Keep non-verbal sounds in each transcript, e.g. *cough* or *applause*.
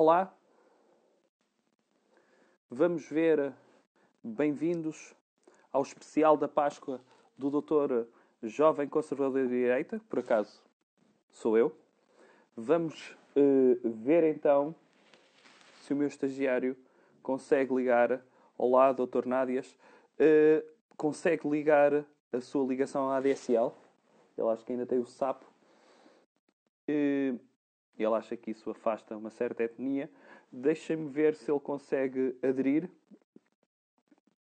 Olá, vamos ver, bem-vindos ao especial da Páscoa do Doutor Jovem Conservador de Direita, por acaso sou eu. Vamos uh, ver então se o meu estagiário consegue ligar. Olá, Doutor Nádias. Uh, consegue ligar a sua ligação à ADSL? Ele acha que ainda tem o sapo. Uh, ele acha que isso afasta uma certa etnia. Deixem-me ver se ele consegue aderir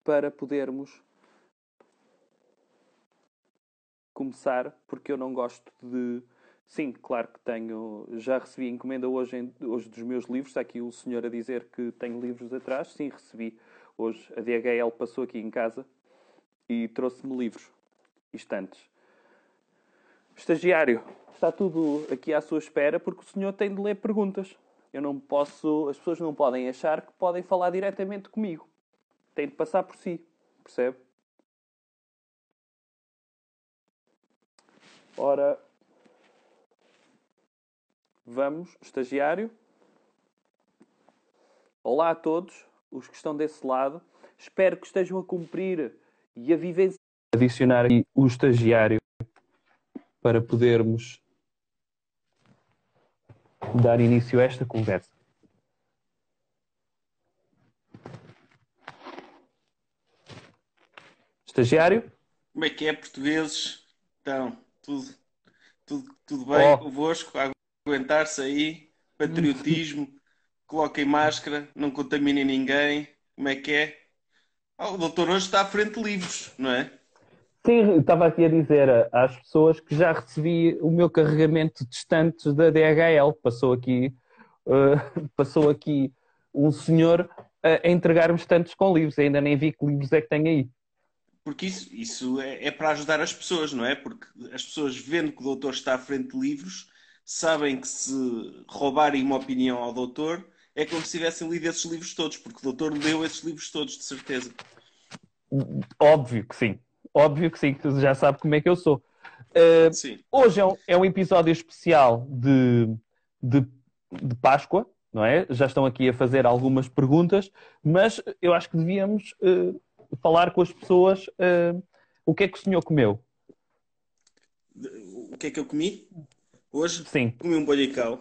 para podermos começar, porque eu não gosto de. Sim, claro que tenho. Já recebi encomenda hoje, hoje dos meus livros. Está aqui o senhor a dizer que tenho livros atrás. Sim, recebi hoje. A DHL passou aqui em casa e trouxe-me livros. Estantes. Estagiário, está tudo aqui à sua espera porque o senhor tem de ler perguntas. Eu não posso, as pessoas não podem achar que podem falar diretamente comigo. Tem de passar por si, percebe? Ora, vamos, estagiário. Olá a todos os que estão desse lado. Espero que estejam a cumprir e a vivenciar. Adicionar aqui o estagiário para podermos dar início a esta conversa. Estagiário? Como é que é, portugueses? Então, tudo, tudo, tudo bem oh. convosco? Aguentar-se aí? Patriotismo? *laughs* Coloquem máscara? Não contaminem ninguém? Como é que é? Oh, o doutor hoje está à frente de livros, não é? Sim, estava aqui a dizer às pessoas que já recebi o meu carregamento de estantes da DHL. Passou aqui, uh, *laughs* passou aqui um senhor a entregar-me estantes com livros. Ainda nem vi que livros é que tem aí. Porque isso, isso é, é, para ajudar as pessoas, não é? Porque as pessoas vendo que o doutor está à frente de livros sabem que se roubarem uma opinião ao doutor é como se tivessem lido esses livros todos, porque o doutor leu esses livros todos, de certeza. Óbvio que sim. Óbvio que sim, que já sabe como é que eu sou. Uh, hoje é um, é um, episódio especial de, de, de, Páscoa, não é? Já estão aqui a fazer algumas perguntas, mas eu acho que devíamos uh, falar com as pessoas uh, o que é que o senhor comeu. O que é que eu comi? Hoje? Sim. Comi um bolhicau.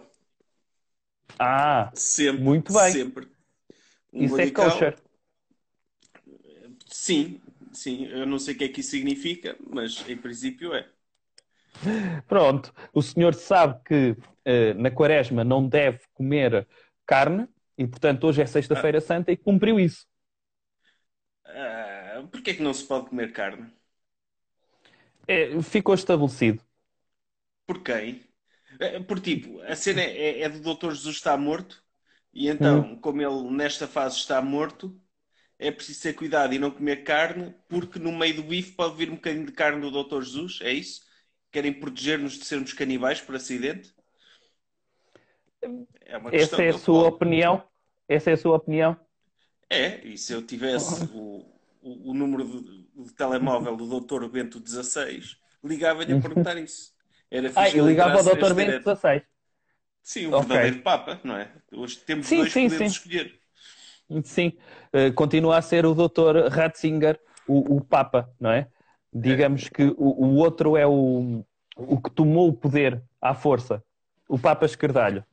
Ah, sempre, muito bem. Sempre. Um Isso é kosher. Sim, Sim, eu não sei o que é que isso significa, mas em princípio é. Pronto, o senhor sabe que uh, na quaresma não deve comer carne e, portanto, hoje é Sexta-feira ah. Santa e cumpriu isso. Uh, Porquê é que não se pode comer carne? É, ficou estabelecido. Por quem? Eh, por tipo, a cena é, é do Doutor Jesus estar morto e então, hum. como ele nesta fase está morto, é preciso ter cuidado e não comer carne, porque no meio do bife pode vir um bocadinho de carne do Dr. Jesus, é isso? Querem proteger-nos de sermos canibais por acidente? É uma Essa é a sua pode. opinião? Essa é a sua opinião? É, e se eu tivesse o, o, o número de, de, telemóvel do Dr. Bento XVI, ligava-lhe a perguntar isso. Era ah, eu ligava ao Dr. Bento XVI. Sim, o okay. verdadeiro Papa, não é? Hoje temos sim, dois sim, podemos sim. escolher. Sim, uh, continua a ser o Dr. Ratzinger, o, o, Papa, não é? Digamos que o, o, outro é o, o que tomou o poder à força, o Papa Esquerdalho.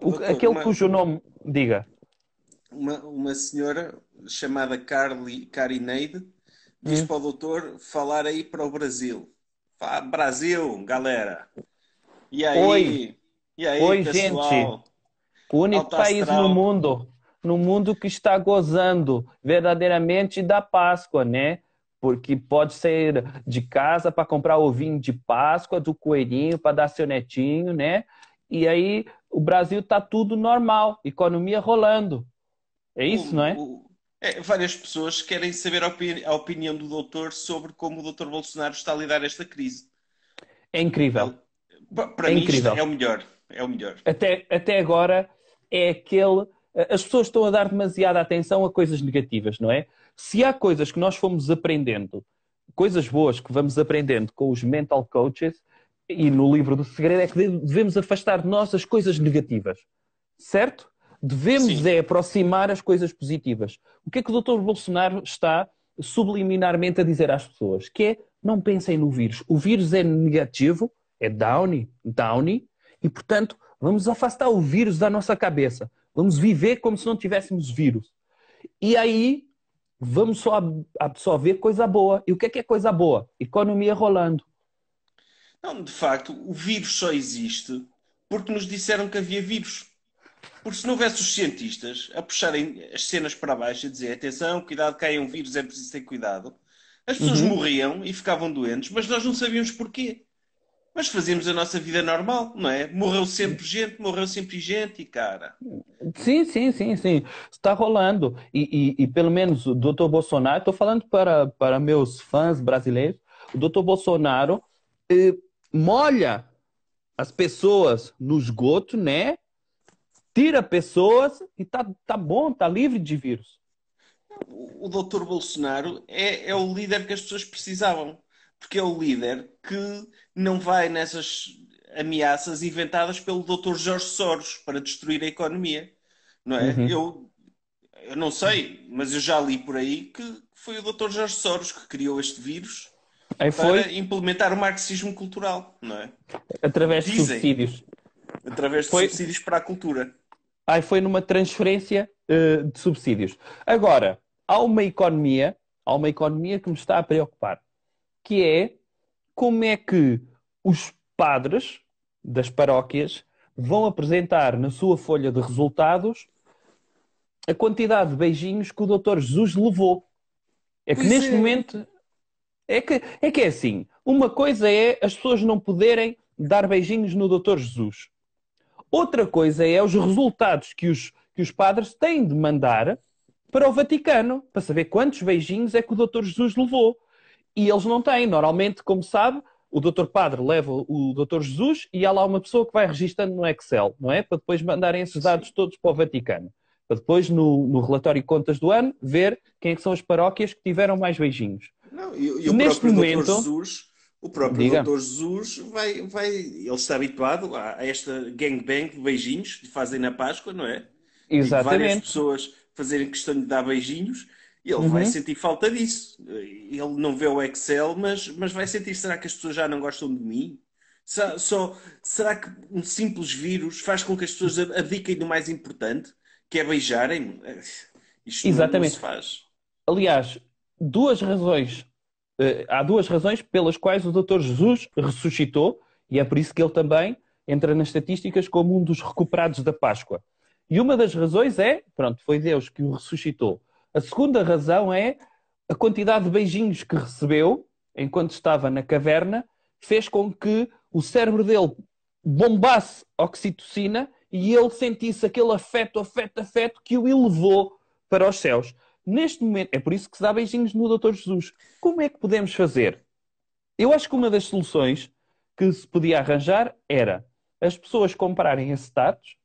O, Doutor, aquele uma, cujo nome, diga. Uma, uma senhora chamada Carly, Carineide diz hum. para o doutor falar aí para o Brasil. Fala, Brasil, galera. E aí? Oi, e aí, Oi pessoal? gente. O único país no mundo no mundo que está gozando verdadeiramente da Páscoa, né? Porque pode ser de casa para comprar ovinho de Páscoa, do coelhinho para dar seu netinho, né? E aí o Brasil tá tudo normal, economia rolando. É isso, o, não é? O, é? Várias pessoas querem saber a, opini a, opinião do doutor sobre como o doutor Bolsonaro está a lidar esta crise. É incrível. Para é mim, incrível. é o melhor. É o melhor. Até, até agora é aquele as pessoas estão a dar demasiada atenção a coisas negativas, não é? Se há coisas que nós fomos aprendendo, coisas boas que vamos aprendendo com os mental coaches e no livro do segredo, é que devemos afastar de nós as coisas negativas, certo? Devemos Sim. é aproximar as coisas positivas. O que é que o Dr. Bolsonaro está subliminarmente a dizer às pessoas? Que é, não pensem no vírus. O vírus é negativo, é downy, downy, e portanto, vamos afastar o vírus da nossa cabeça. Vamos viver como se não tivéssemos vírus. E aí, vamos só absorver coisa boa. E o que é que é coisa boa? Economia rolando. Não, de facto, o vírus só existe porque nos disseram que havia vírus. Porque se não houvesse os cientistas a puxarem as cenas para baixo e dizer atenção, cuidado, cai um vírus, é preciso ter cuidado, as pessoas uhum. morriam e ficavam doentes, mas nós não sabíamos porquê. Mas fazíamos a nossa vida normal, não é? Morreu sempre gente, morreu sempre gente e cara. Sim, sim, sim, sim. Está rolando. E, e, e pelo menos o doutor Bolsonaro, estou falando para, para meus fãs brasileiros, o doutor Bolsonaro eh, molha as pessoas no esgoto, né? Tira pessoas e tá, tá bom, tá livre de vírus. O, doutor Bolsonaro é, é o líder que as pessoas precisavam porque é o líder que não vai nessas ameaças inventadas pelo Dr. Jorge Soros para destruir a economia. Não é? Uhum. Eu, eu não sei, mas eu já li por aí que foi o Dr. Jorge Soros que criou este vírus aí para foi... implementar o marxismo cultural, não é? Através Dizem, de subsídios. Através de foi... subsídios para a cultura. Aí foi numa transferência uh, de subsídios. Agora, há uma economia, há uma economia que me está a preocupar que é como é que os padres das paróquias vão apresentar na sua folha de resultados a quantidade de beijinhos que o Doutor Jesus levou. É que pois neste é. momento é que, é que é assim. Uma coisa é as pessoas não poderem dar beijinhos no Doutor Jesus. Outra coisa é os resultados que os, que os padres têm de mandar para o Vaticano, para saber quantos beijinhos é que o Doutor Jesus levou. E eles não têm. Normalmente, como sabe, o doutor padre leva o doutor Jesus e há lá uma pessoa que vai registando no Excel, não é? Para depois mandarem esses dados todos para o Vaticano. Para depois, no, no, relatório de contas do ano, ver quem é que são as paróquias que tiveram mais beijinhos. Não, e, e o Neste próprio momento, doutor Jesus, o próprio diga. doutor Jesus vai, vai, ele está habituado a, a esta gangbang de beijinhos que fazem na Páscoa, não é? Exatamente. E várias pessoas fazerem questão de dar beijinhos e ele uhum. vai sentir falta disso. Ele não vê o Excel, mas, mas vai sentir: será que as pessoas já não gostam de mim? Só, só, será que um simples vírus faz com que as pessoas abdiquem do mais importante, que é beijarem? Isto Exatamente. não, se faz. Aliás, duas razões. Uh, há duas razões pelas quais o Dr. Jesus ressuscitou, e é por isso que ele também entra nas estatísticas como um dos recuperados da Páscoa. E uma das razões é, pronto, foi Deus que o ressuscitou. A segunda razão é a quantidade de beijinhos que recebeu enquanto estava na caverna fez com que o cérebro dele bombasse oxitocina e ele sentisse aquele afeto, afeto, afeto que o elevou para os céus. Neste momento, é por isso que se dá beijinhos no Doutor Jesus. Como é que podemos fazer? Eu acho que uma das soluções que se podia arranjar era as pessoas comprarem acetatos,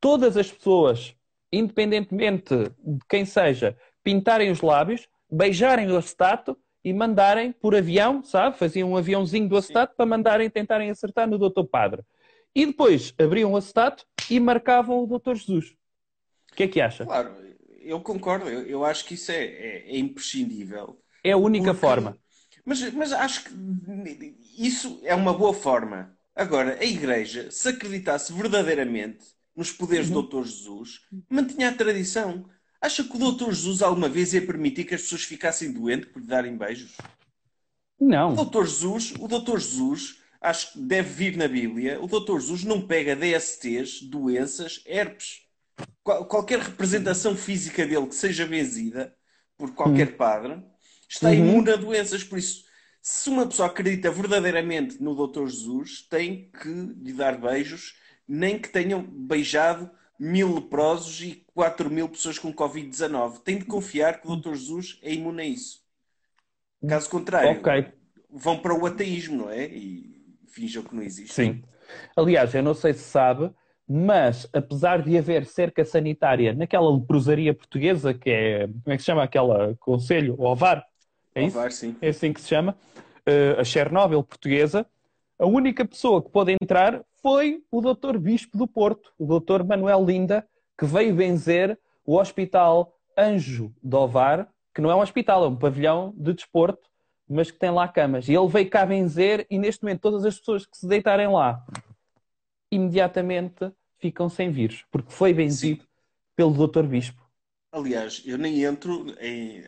todas as pessoas independentemente de quem seja, pintarem os lábios, beijarem o acetato e mandarem por avião, sabe? Faziam um aviãozinho do acetato para mandarem, tentarem acertar no Doutor Padre. E depois abriam o acetato e marcavam o Doutor Jesus. O que é que acha? Claro, eu concordo. Eu, eu acho que isso é, é, é, imprescindível. É a única porque... forma. Mas, mas acho que isso é uma boa forma. Agora, a Igreja, se acreditasse verdadeiramente nos poderes uhum. do Dr. Jesus, mantinha a tradição. Acha que o Dr. Jesus alguma vez ia permitir que as pessoas ficassem doentes por lhe darem beijos? Não. O Dr. Jesus, o Dr. Jesus, acho que deve vir na Bíblia, o Dr. Jesus não pega DSTs, doenças, herpes. Qual, qualquer representação física dele que seja benzida por qualquer uhum. padre está uhum. imune a doenças. Por isso, se uma pessoa acredita verdadeiramente no Dr. Jesus, tem que lhe dar beijos nem que tenham beijado mil leprosos e 4 mil pessoas com Covid-19. Tem de confiar que o Dr. Jesus é imune a isso. Caso contrário, okay. vão para o ateísmo, não é? E fingam que não existe. Sim. Aliás, eu não sei se sabe, mas apesar de haver cerca sanitária naquela leprosaria portuguesa, que é, como é que se chama aquela conselho? O OVAR? É OVAR, isso? sim. É assim que se chama. Uh, a Chernobyl portuguesa, a única pessoa que pode entrar foi o doutor Bispo do Porto, o doutor Manuel Linda, que veio benzer o Hospital Anjo de Ovar, que não é um hospital, é um pavilhão de desporto, mas que tem lá camas. E ele veio cá benzer e neste momento todas as pessoas que se deitarem lá imediatamente ficam sem vírus, porque foi benzido Sim. pelo Dr. Bispo. Aliás, eu nem entro em.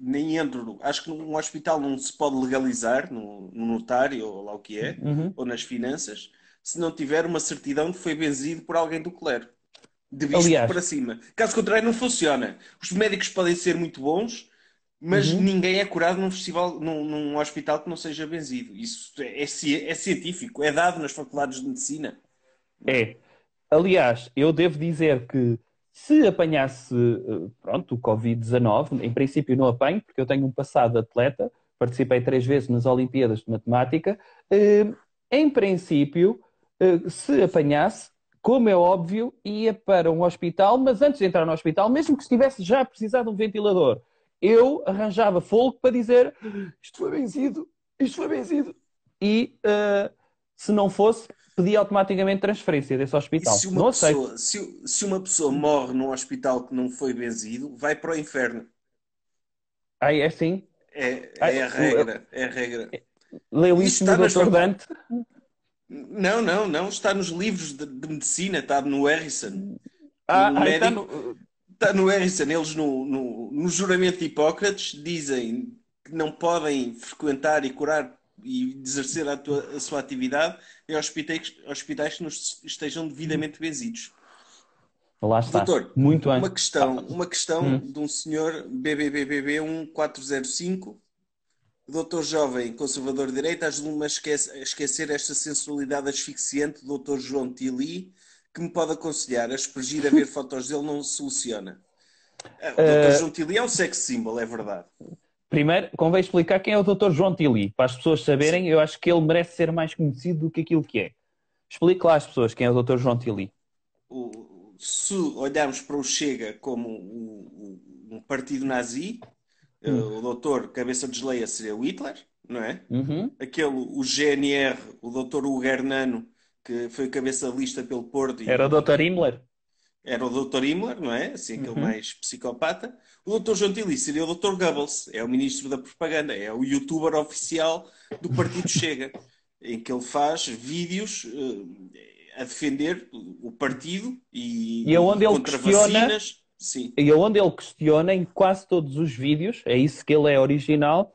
Nem entro. Acho que num hospital não se pode legalizar, no, no notário ou lá o que é, uhum. ou nas finanças, se não tiver uma certidão de que foi benzido por alguém do clero. De bispo Aliás, para cima. Caso contrário, não funciona. Os médicos podem ser muito bons, mas uhum. ninguém é curado num festival, num, num, hospital que não seja benzido. Isso é, é, é, científico, é dado nas faculdades de medicina. É. Aliás, eu devo dizer que se apanhasse eh, pronto, o Covid-19, em princípio não apanho, porque eu tenho um passado de atleta, participei três vezes nas Olimpíadas de Matemática. Eh, em princípio, se apanhasse, como é óbvio, ia para um hospital, mas antes de entrar no hospital, mesmo que estivesse já a precisar de um ventilador, eu arranjava fogo para dizer isto foi vencido, isto foi vencido. E uh, se não fosse, pedia automaticamente transferência desse hospital. Se uma, pessoa, se, se, uma pessoa morre num hospital que não foi benzido, vai para o inferno. Aí é assim? É, é a regra. É a regra. Leu isso, no Dr. Dante? Não, não, não. Está nos livros de, de medicina, está no Harrison. Ah, no médico, está no... Está no Harrison. Eles, no, no, no juramento de Hipócrates, dizem que não podem frequentar e curar e exercer a, tua, a sua atividade em hospitais, hospitais que não estejam devidamente benzidos. Lá está. Doutor, Muito uma questão, uma questão hum. de um senhor BBBBB 1405, doutor jovem conservador de direita, ajuda-me a, a esquecer esta sensualidade asfixiante do doutor João Tili, que me pode aconselhar a espergir a ver *laughs* fotos dele não soluciona. O doutor uh... João Tili é um sex symbol, é verdade. Primeiro, convém explicar quem é o Dr. João Tili. Para as pessoas saberem, eu acho que ele merece ser mais conhecido do que aquilo que é. Explique lá às pessoas quem é o Dr. João Tili. O, se olharmos para o Chega como um, um partido nazi, eh, hum. o doutor Cabeça de Geleia seria o Hitler, não é? Uhum. Aquele, o GNR, o doutor Hugo Hernano, que foi cabeça de lista pelo Porto. Era o doutor Himmler? Era o doutor Himmler, não é? Assim, aquele uhum. mais psicopata. O doutor João seria o doutor Goebbels, é o ministro da propaganda, é o youtuber oficial do Partido *laughs* Chega, em que ele faz vídeos uh, a defender o partido e, e onde ele questiona, vacinas. Sim. E onde ele questiona em quase todos os vídeos, é isso que ele é original,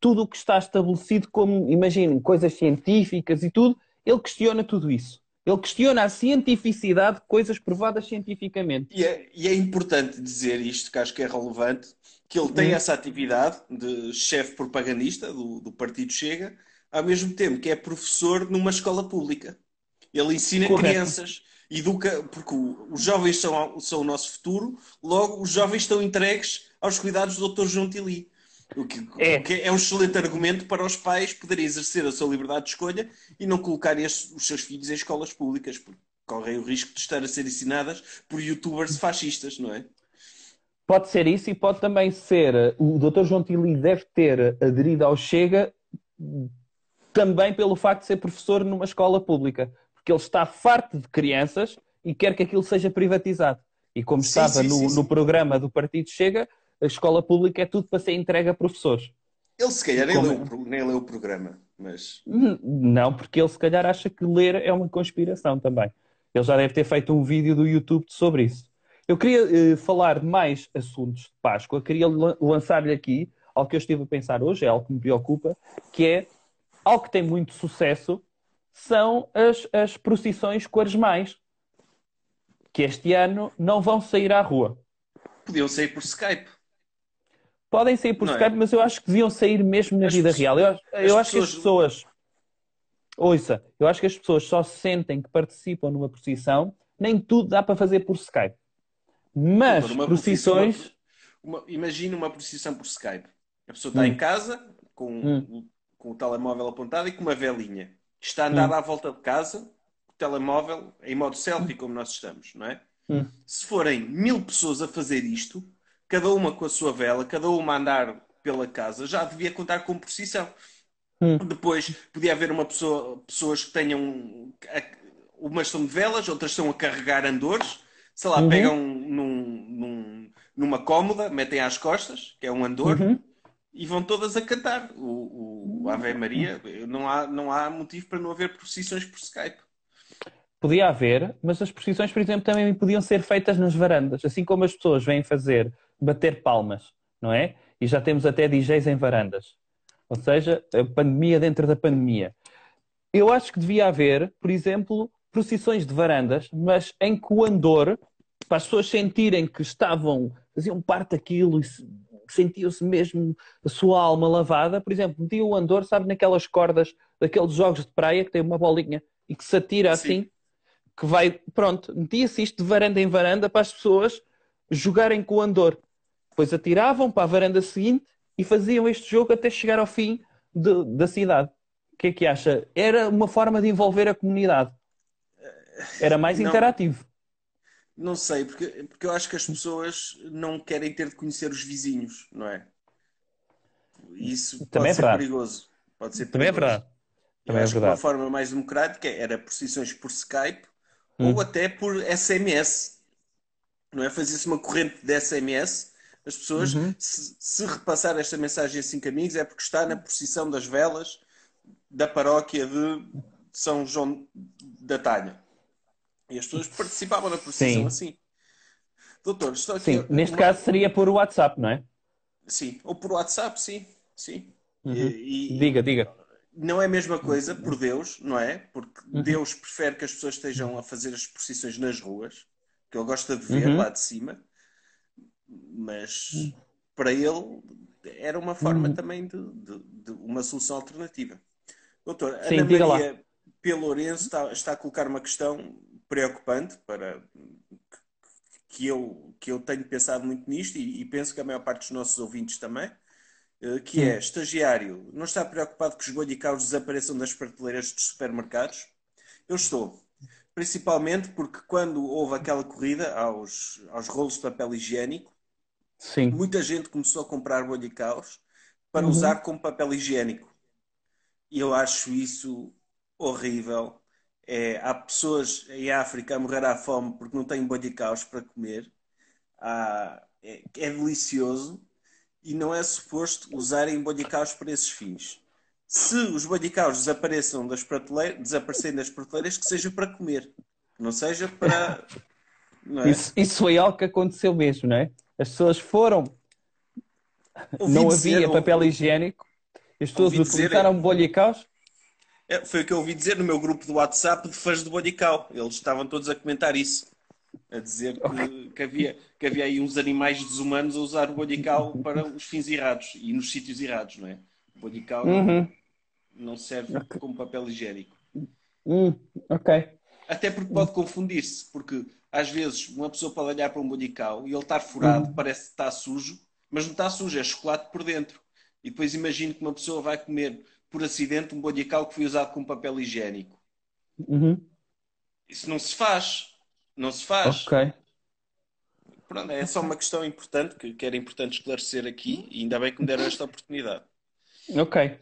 tudo o que está estabelecido como, imaginem, coisas científicas e tudo, ele questiona tudo isso. Ele questiona a cientificidade de coisas provadas cientificamente. E é, e é, importante dizer isto, que acho que é relevante, que ele tem hum. essa atividade de chefe propagandista do, do, Partido Chega, ao mesmo tempo que é professor numa escola pública. Ele ensina Correto. crianças, educa, porque os jovens são, são o nosso futuro, logo os jovens estão entregues aos cuidados do Dr. João Tili. O que, é. O que é um excelente argumento para os pais poderem exercer a sua liberdade de escolha e não colocarem os seus filhos em escolas públicas, porque correm o risco de estar a ser ensinadas por youtubers fascistas, não é? Pode ser isso e pode também ser. O Dr. João Tili deve ter aderido ao Chega também pelo facto de ser professor numa escola pública, porque ele está farto de crianças e quer que aquilo seja privatizado. E como sim, estava sim, no, sim, no programa do Partido Chega, a escola pública é tudo para ser entregue a professores. Ele se calhar nem, Como... leu, nem leu o programa, mas. Não, porque ele se calhar acha que ler é uma conspiração também. Ele já deve ter feito um vídeo do YouTube sobre isso. Eu queria uh, falar de mais assuntos de Páscoa, queria lançar-lhe aqui algo que eu estive a pensar hoje, é algo que me preocupa, que é algo que tem muito sucesso, são as, as procissões quaresmais, que este ano não vão sair à rua. Podiam sair por Skype. Podem sair por não é? Skype, é? mas eu acho que deviam sair mesmo na as vida real. Eu, eu acho pessoas... que as pessoas. Ouça, eu acho que as pessoas só sentem que participam numa procissão, nem tudo dá para fazer por Skype. Mas procissões. Uma, uma, imagina uma procissão por Skype. A pessoa está hum. em casa com, hum. com o telemóvel apontado e com uma velinha. Está a andar hum. à volta de casa, o telemóvel em modo selfie, como nós estamos, não é? Hum. Se forem mil pessoas a fazer isto, cada uma com a sua vela, cada uma a andar pela casa, já devia contar com procissão. Hum. Depois podia haver uma pessoa, pessoas que tenham. Umas são de velas, outras estão a carregar andores. sei lá, uhum. pegam num, num, numa cómoda, metem às costas, que é um andor, uhum. E vão todas a cantar o, o Ave Maria. Não há, não há motivo para não haver procissões por Skype. Podia haver, mas as procissões, por exemplo, também podiam ser feitas nas varandas, assim como as pessoas vêm fazer bater palmas, não é? E já temos até DJs em varandas. Ou seja, a pandemia dentro da pandemia. Eu acho que devia haver, por exemplo, procissões de varandas, mas em que o andor, para as pessoas sentirem que estavam, faziam parte daquilo e sentiam-se mesmo a sua alma lavada, por exemplo, metia o andor, sabe, naquelas cordas daqueles jogos de praia que tem uma bolinha e que se atira Sim. assim que vai, pronto, metia-se isto de varanda em varanda para as pessoas jogarem com o andor. Depois atiravam para a varanda seguinte e faziam este jogo até chegar ao fim de, da cidade. O que é que acha? Era uma forma de envolver a comunidade. Era mais não, interativo. Não sei, porque, porque eu acho que as pessoas não querem ter de conhecer os vizinhos, não é? Isso Também pode é ser verdade. perigoso. Pode ser perigoso. Também é verdade. Também eu é acho verdade. que uma forma mais democrática era procissões por Skype hum. ou até por SMS. Não é? Fazia-se uma corrente de SMS. As pessoas, uhum. se, se, repassar esta mensagem a cinco amigos, é porque está na procissão das velas da paróquia de São João da Talha. E as pessoas participavam na procissão Sim. assim. Doutor, estou aqui. Sim, neste uma... caso seria por WhatsApp, não é? Sim, ou por WhatsApp, sim. sim. Uhum. E, e... Diga, diga não é a mesma coisa por Deus, não é? Porque uhum. Deus prefere que as pessoas estejam a fazer as procissões nas ruas, que ele gosta de ver uhum. lá de cima, mas para ele era uma forma uhum. também de, de, de, uma solução alternativa. Doutor, Sim, Ana Maria P. Lourenço está, está, a colocar uma questão preocupante para que eu, que eu tenho pensado muito nisto e, e penso que a maior parte dos nossos ouvintes também eh, que é estagiário, não está preocupado que os bolhicaus desapareçam das prateleiras dos supermercados? Eu estou. Principalmente porque quando houve aquela corrida aos, aos rolos de papel higiênico, Sim. muita gente começou a comprar bolhicaus para uhum. usar como papel higiênico. E eu acho isso horrível. É, há pessoas em África a morrer à fome porque não têm bolhicaus para comer. Ah, é, é delicioso e não é suposto usarem bodicaus para esses fins. Se os bodicaus desapareçam das prateleiras, desaparecerem das prateleiras, que seja para comer, não seja para. Não é? isso, isso foi algo que aconteceu mesmo, não é? As pessoas foram. Ouvi não havia papel higiênico, as pessoas utilizaram dizer, bodicaus. É, foi o que eu ouvi dizer no meu grupo do WhatsApp de fãs de bodical. Eles estavam todos a comentar isso a dizer que, que, havia, que havia aí uns animais desumanos a usar o bodical para os fins errados e nos sítios errados, não é? O bodical uhum. não, não, serve okay. como papel higiênico. Hum, ok. Até porque pode confundir-se, porque às vezes uma pessoa pode olhar para um bodical e ele estar furado, uhum. parece que está sujo, mas não está sujo, é chocolate por dentro. E depois imagino que uma pessoa vai comer por acidente um bodical que foi usado como papel higiênico. Uhum. Isso não se faz. Não se faz. Ok. Pronto, é só uma questão importante que, que era importante esclarecer aqui e ainda bem que me deram esta oportunidade. Ok.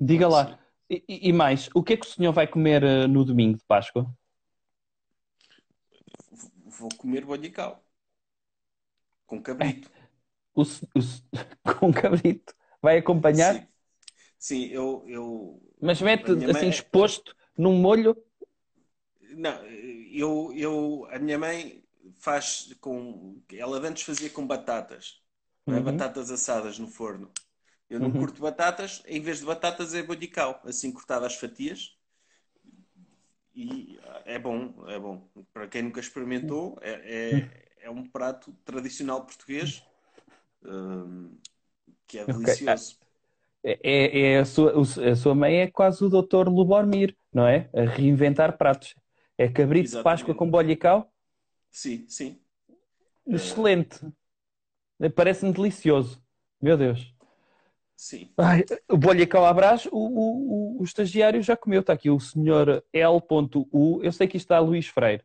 Diga lá. E, e, mais, o que é que o senhor vai comer uh, no domingo de Páscoa? Vou comer bodical. Com cabrito. *laughs* O, o, com cabrito. Vai acompanhar? Sim, Sim eu, eu. Mas mete assim mãe... exposto num molho? Não, eu, eu, a minha mãe faz com. Ela antes fazia com batatas, é? uhum. batatas assadas no forno. Eu não uhum. curto batatas, em vez de batatas é bodical, assim cortada às fatias. E é bom, é bom. Para quem nunca experimentou, é, é, *laughs* é um prato tradicional português um, que é delicioso. Okay. É, é, é a, sua, a sua mãe é quase o doutor Lubormir, não é? A reinventar pratos. É cabrito Exatamente. de Páscoa com bollicau? Sim, sim. Excelente. Parece-me delicioso. Meu Deus. Sim. Ai, o bollicau à brás, o, o, o, estagiário já comeu. Está aqui o senhor L.U. Eu sei que está Luís Freire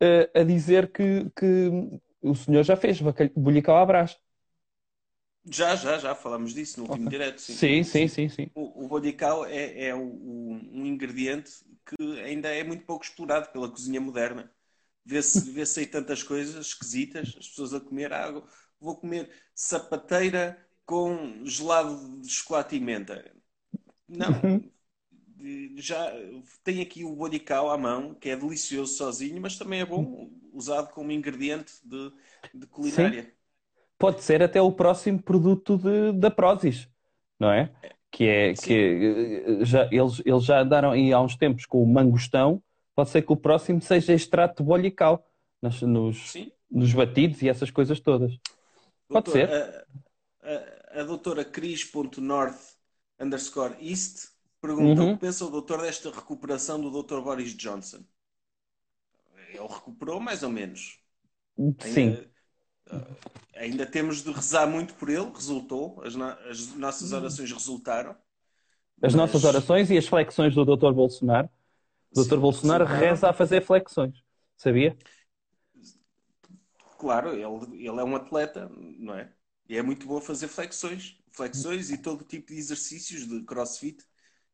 uh, a dizer que, que o senhor já fez bollicau à brás. Já, já, já falamos disso no último okay. direto. Sim, sim, sim. sim, sim. O, o bodical é, é um ingrediente que ainda é muito pouco explorado pela cozinha moderna. Vê-se *laughs* vê aí tantas coisas esquisitas, as pessoas a comer água. Vou comer sapateira com gelado de chocolate e menta. Não. Uhum. Já tem aqui o bolicau à mão, que é delicioso sozinho, mas também é bom usado como ingrediente de, de culinária. Sim. Pode ser até o próximo produto de, da Prozis, não é? Que é Sim. que já, eles, eles já andaram aí há uns tempos com o mangostão, pode ser que o próximo seja extrato de bolical nos, nos, nos batidos e essas coisas todas. Pode Doutor, ser. A, a, a doutora Cris.north underscore East pergunta uhum. o que pensa o doutor desta recuperação do doutor Boris Johnson? Ele recuperou mais ou menos. Sim. Ainda, ainda temos de rezar muito por ele, resultou, as, no, as nossas orações resultaram. As mas... nossas orações e as flexões do doutor Bolsonaro. O doutor Bolsonaro reza a fazer flexões. Sabia? Claro, ele, ele é um atleta, não é? E é muito bom fazer flexões, flexões e todo tipo de exercícios de crossfit.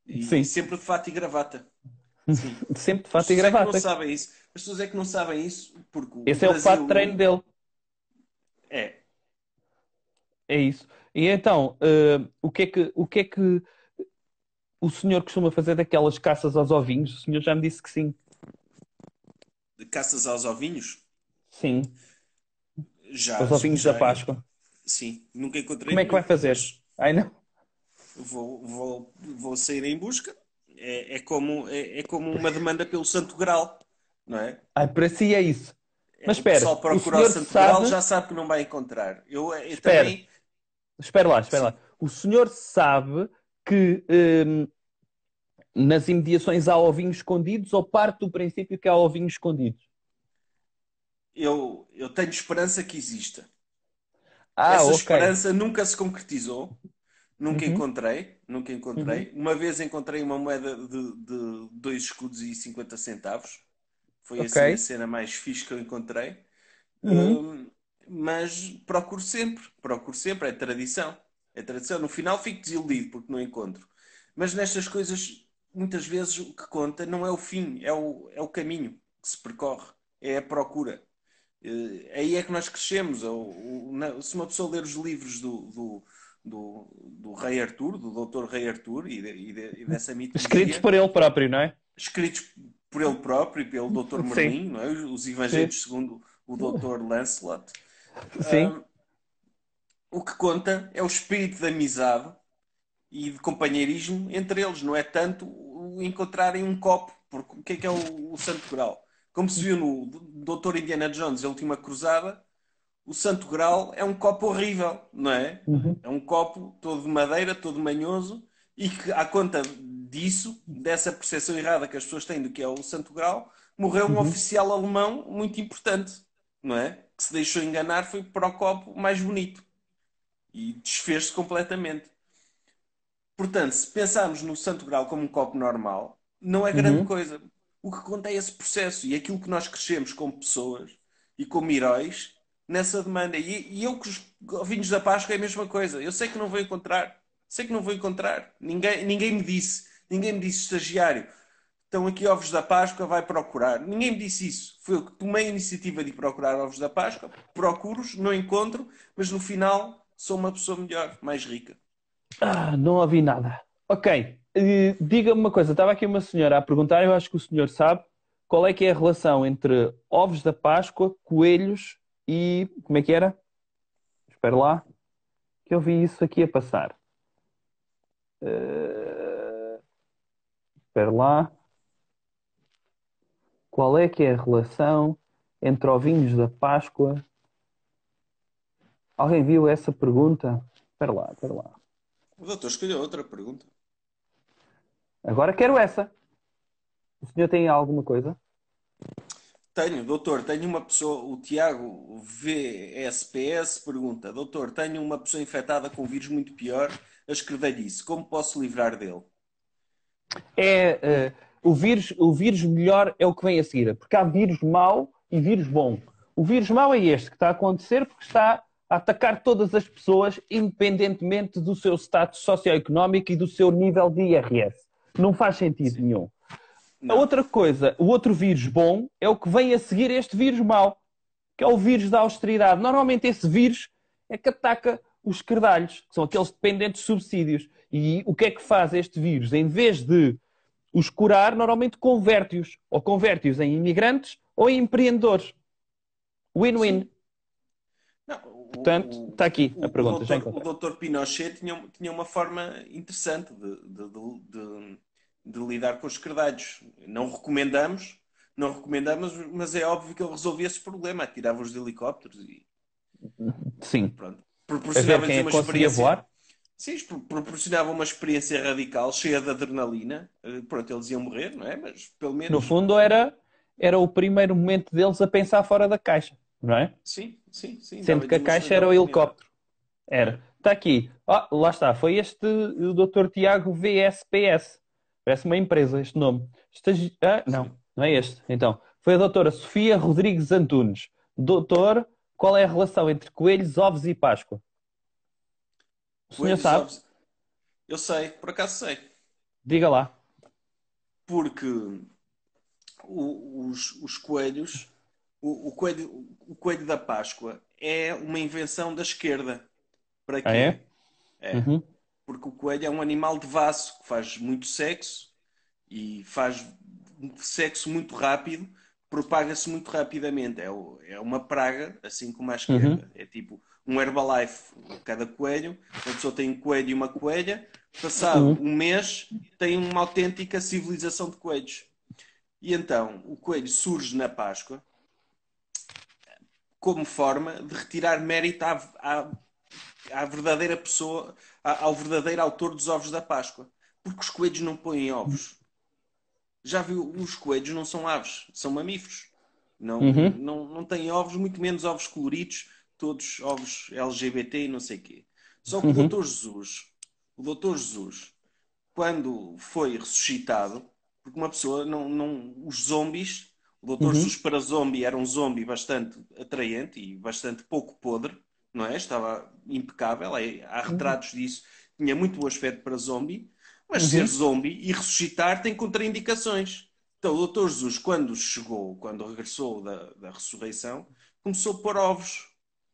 E, Sim. sempre de fato e gravata. *laughs* Sim. Sempre de fato e gravata. É que não sabem isso. As pessoas é que não sabem isso porque Esse é o fato de treino dele. É. É isso. E então, uh, o, que é que, o que é que o senhor costuma fazer daquelas caças aos ovinhos? O senhor já me disse que sim. De caças aos ovinhos? Sim. Já. Os ovinhos já, da Páscoa. Sim, nunca encontrei. Como é que vai fazer? Ai não. Vou, vou, vou sair em busca. É, é, como, é, é como uma demanda pelo Santo Grau, não é? Ai, para si é isso. Mas espera. O pessoal procura o, o Santo sabe... Já sabe que não vai encontrar. Eu, eu espera. também. Espera lá, espera Sim. lá. O senhor sabe que hum, nas imediações há ovinhos escondidos ou parte do princípio que há ovinhos escondidos? Eu, eu tenho esperança que exista. Ah, Essa okay. esperança nunca se concretizou. Nunca uhum. encontrei. Nunca encontrei. Uhum. Uma vez encontrei uma moeda de, de 2 escudos e 50 centavos. Foi okay. assim a cena mais fixe que eu encontrei. Uhum. Um, mas procuro sempre. Procuro sempre. É tradição. É tradição. No final fico desiludido porque não encontro. Mas nestas coisas, muitas vezes o que conta não é o fim, é o, é o caminho que se percorre. É a procura. Uh, aí é que nós crescemos. Ou, ou, se uma pessoa ler os livros do, do, do, do Rei Arthur, do Dr. Rei Arthur e, de, e, de, e dessa mitologia... Escritos por ele próprio, não é? Escritos por ele próprio e pelo Dr. Merlin, não é? os Evangelhos Sim. segundo o Dr. Lancelot. Sim. Um, o que conta é o espírito de amizade e de companheirismo entre eles, não é tanto encontrarem um copo, porque o que é que é o, o Santo Grau? Como se viu no Dr. Indiana Jones, a última cruzada, o Santo Grau é um copo horrível, não é? Uhum. É um copo todo de madeira, todo manhoso, e que, à conta disso, dessa percepção errada que as pessoas têm do que é o Santo Grau, morreu um uhum. oficial alemão muito importante, não é? Que se deixou enganar foi para o copo mais bonito e desfez-se completamente. Portanto, se pensarmos no Santo Grau como um copo normal, não é grande uhum. coisa. O que conta é esse processo e aquilo que nós crescemos como pessoas e como heróis nessa demanda. E, e eu com os vinhos da Páscoa é a mesma coisa. Eu sei que não vou encontrar. Sei que não vou encontrar. Ninguém, ninguém me disse. Ninguém me disse, estagiário, estão aqui ovos da Páscoa, vai procurar. Ninguém me disse isso. Foi eu que tomei a iniciativa de procurar ovos da Páscoa, procuro-os, não encontro, mas no final sou uma pessoa melhor, mais rica. Ah, não ouvi nada. Ok, uh, diga-me uma coisa. Estava aqui uma senhora a perguntar, eu acho que o senhor sabe, qual é que é a relação entre ovos da Páscoa, coelhos e... como é que era? Espera lá, que eu vi isso aqui a passar. Uh... Espera lá. Qual é que é a relação entre ovinhos da Páscoa Alguém viu essa pergunta? Espera lá, espera lá. O doutor escolheu outra pergunta. Agora quero essa. O senhor tem alguma coisa? Tenho, doutor. Tenho uma pessoa, o Tiago VSPS pergunta: Doutor, tenho uma pessoa infectada com um vírus muito pior a escrever isso. Como posso livrar dele? É, uh, o, vírus, o vírus melhor é o que vem a seguir, porque há vírus mau e vírus bom. O vírus mau é este que está a acontecer porque está a atacar todas as pessoas, independentemente do seu status socioeconómico e do seu nível de IRS. Não faz sentido Sim. nenhum. A outra coisa, o outro vírus bom é o que vem a seguir este vírus mau, que é o vírus da austeridade. Normalmente esse vírus é que ataca os cardalhos, que são aqueles dependentes de subsídios. E o que é que faz este vírus? Em vez de os curar, normalmente converte-os, ou converte-os em imigrantes ou em empreendedores. Win-win. Portanto, está aqui a pergunta. O doutor, o Pinochet tinha, tinha uma forma interessante de, de, de, de, lidar com os cardalhos. Não recomendamos, não recomendamos, mas é óbvio que ele resolvia esse problema. Tirava os helicópteros e. Sim. Pronto. Proporcionava-lhes é uma experiência. Voar? Sim, proporcionava uma experiência radical, cheia de adrenalina. Eh, pronto, eles iam morrer, não é? Mas pelo menos. No fundo, era, era o primeiro momento deles a pensar fora da caixa, não é? Sim, sim, sim. Sendo que a caixa era o helicóptero. Era. Está aqui. Oh, lá está. Foi este o Dr. Tiago VSPS. Parece uma empresa este nome. Estagi... Ah, não, não é este. Então, foi a doutora Sofia Rodrigues Antunes. Doutor, qual é a relação entre coelhos, ovos e Páscoa? O senhor sabe? Eu sei, por acaso sei. Diga lá. Porque o- os, os coelhos, o, o coelho, o coelho da Páscoa é uma invenção da esquerda. Para quê? Ah, é? É. Uhum. Porque o coelho é um animal devasso que faz muito sexo e faz sexo muito rápido, propaga-se muito rapidamente. É, é uma praga, assim como a esquerda. É tipo um Herbalife cada coelho. Uma pessoa tem um coelho e uma coelha. Passado Uhum. um mês, tem uma autêntica civilização de coelhos. E então, o coelho surge na Páscoa como forma de retirar mérito à, à, à verdadeira pessoa, à- ao verdadeiro autor dos ovos da Páscoa. Porque os coelhos não põem ovos. Já viu, os coelhos não são aves, são mamíferos. Não, Uhum. não, não têm ovos, muito menos ovos coloridos, todos ovos LGBT e não sei o quê. Só que o Uhum. Doutor Jesus, o Doutor Jesus, quando foi ressuscitado, porque uma pessoa não, não os zombies, o Doutor Uhum. Jesus para zombie era um zombie bastante atraente e bastante pouco podre, não é? Estava impecável, é- há retratos disso, tinha muito bom aspecto para zombie, mas Uhum. ser zombie e ressuscitar tem contraindicações. Então, o Doutor Jesus, quando chegou, quando regressou da, da ressurreição, começou a pôr ovos.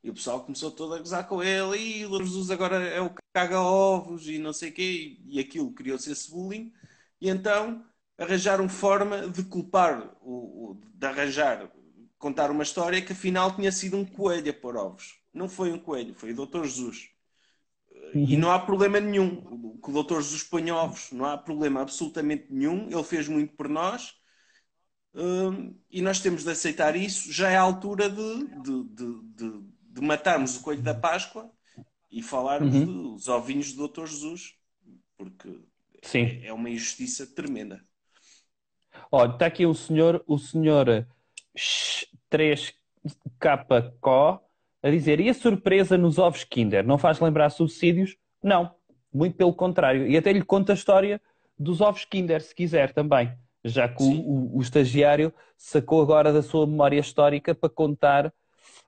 E o pessoal começou todo a gozar com ele. E o Jesus agora é o que caga ovos e não sei o quê. E aquilo criou-se esse bullying. E então arranjaram forma de culpar, o, o- de arranjar, contar uma história que afinal tinha sido um coelho a pôr ovos. Não foi um coelho, foi o Doutor Jesus. E não há problema nenhum que o Doutor Jesus ponha ovos. Não há problema absolutamente nenhum. Ele fez muito por nós. Hum, e nós temos de aceitar isso. Já é a altura de, de, de, de matarmos o coelho da Páscoa e falarmos Uhum. dos ovinhos do Doutor Jesus. Porque Sim. é uma injustiça tremenda. Olha, está aqui o senhor, o senhor 3KCO a dizer: e a surpresa nos ovos Kinder? Não faz lembrar subsídios? Não, muito pelo contrário. E até lhe conta a história dos ovos Kinder, se quiser também. Já que o, o- o estagiário sacou agora da sua memória histórica para contar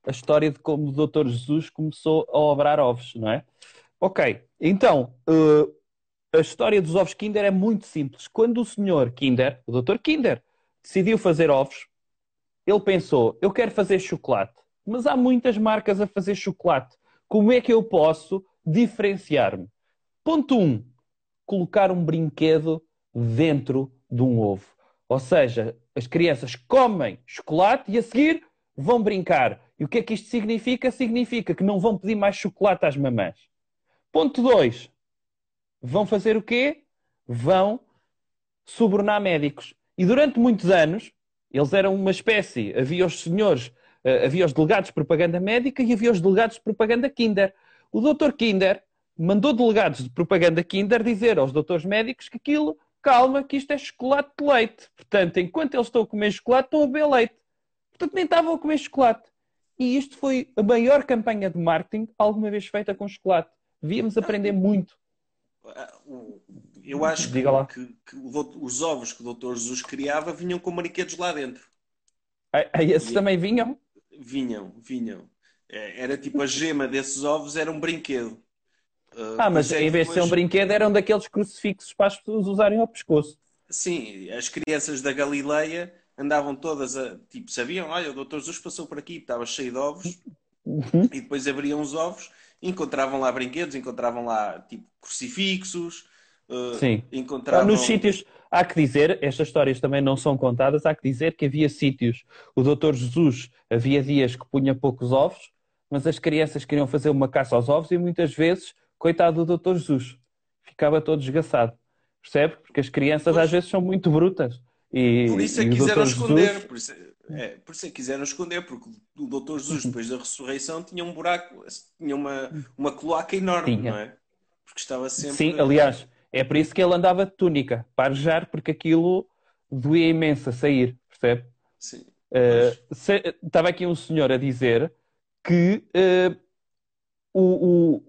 a história de como o Dr. Jesus começou a obrar ovos, não é? Ok, então, eh, a história dos ovos Kinder é muito simples. Quando o senhor Kinder, o Dr. Kinder, decidiu fazer ovos, ele pensou: eu quero fazer chocolate, mas há muitas marcas a fazer chocolate. Como é que eu posso diferenciar-me? Ponto 1. Um, colocar um brinquedo dentro de um ovo. Ou seja, as crianças comem chocolate e a seguir vão brincar. E o que é que isto significa? Significa que não vão pedir mais chocolate às mamãs. Ponto 2 vão fazer o quê? Vão subornar médicos. E durante muitos anos, eles eram uma espécie. Havia os senhores, eh, havia os delegados de propaganda médica e havia os delegados de propaganda Kinder. O doutor Kinder mandou delegados de propaganda Kinder dizer aos doutores médicos que aquilo, calma, que isto é chocolate de leite. Portanto, enquanto eles estão a comer chocolate, estão a beber leite. Portanto, nem estavam a comer chocolate. E isto foi a maior campanha de marketing alguma vez feita com chocolate. Devíamos aprender muito. Ah, Eu acho que, que- que os ovos que o Doutor Jesus criava vinham com brinquedos lá dentro. Aí aí esses também vinham? Vinham, vinham. É, Era tipo a gema desses ovos, era um brinquedo. Ah, mas é em vez de ser um brinquedo, eram daqueles crucifixos para as pessoas usarem ao pescoço. Sim, as crianças da Galileia andavam todas a. Tipo, sabiam, olha, o doutor Jesus passou por aqui, estava cheio de ovos, Uhum. e depois abriam os ovos, encontravam lá brinquedos, encontravam lá, tipo, crucifixos, uh, Sim. Encontravam. Nos sítios, há que dizer, estas histórias também não são contadas, há que dizer que havia sítios, o doutor Jesus havia dias que punha poucos ovos, mas as crianças queriam fazer uma caça aos ovos e muitas vezes, coitado do doutor Jesus, ficava todo desgaçado. Percebe? Porque as crianças Pois. às vezes são muito brutas. E, Por isso é que quiseram esconder. Jesus- Por isso, é, por isso é que quiseram esconder, porque o Doutor Jesus, *laughs* depois da ressurreição, tinha um buraco, tinha uma, uma cloaca enorme, Tinha. não é? Porque estava sempre. Sim, aliás, é por isso que ele andava de túnica, para arejar, porque aquilo doía imenso a sair, percebe? Sim. Uh, se- estava aqui um senhor a dizer que uh, o,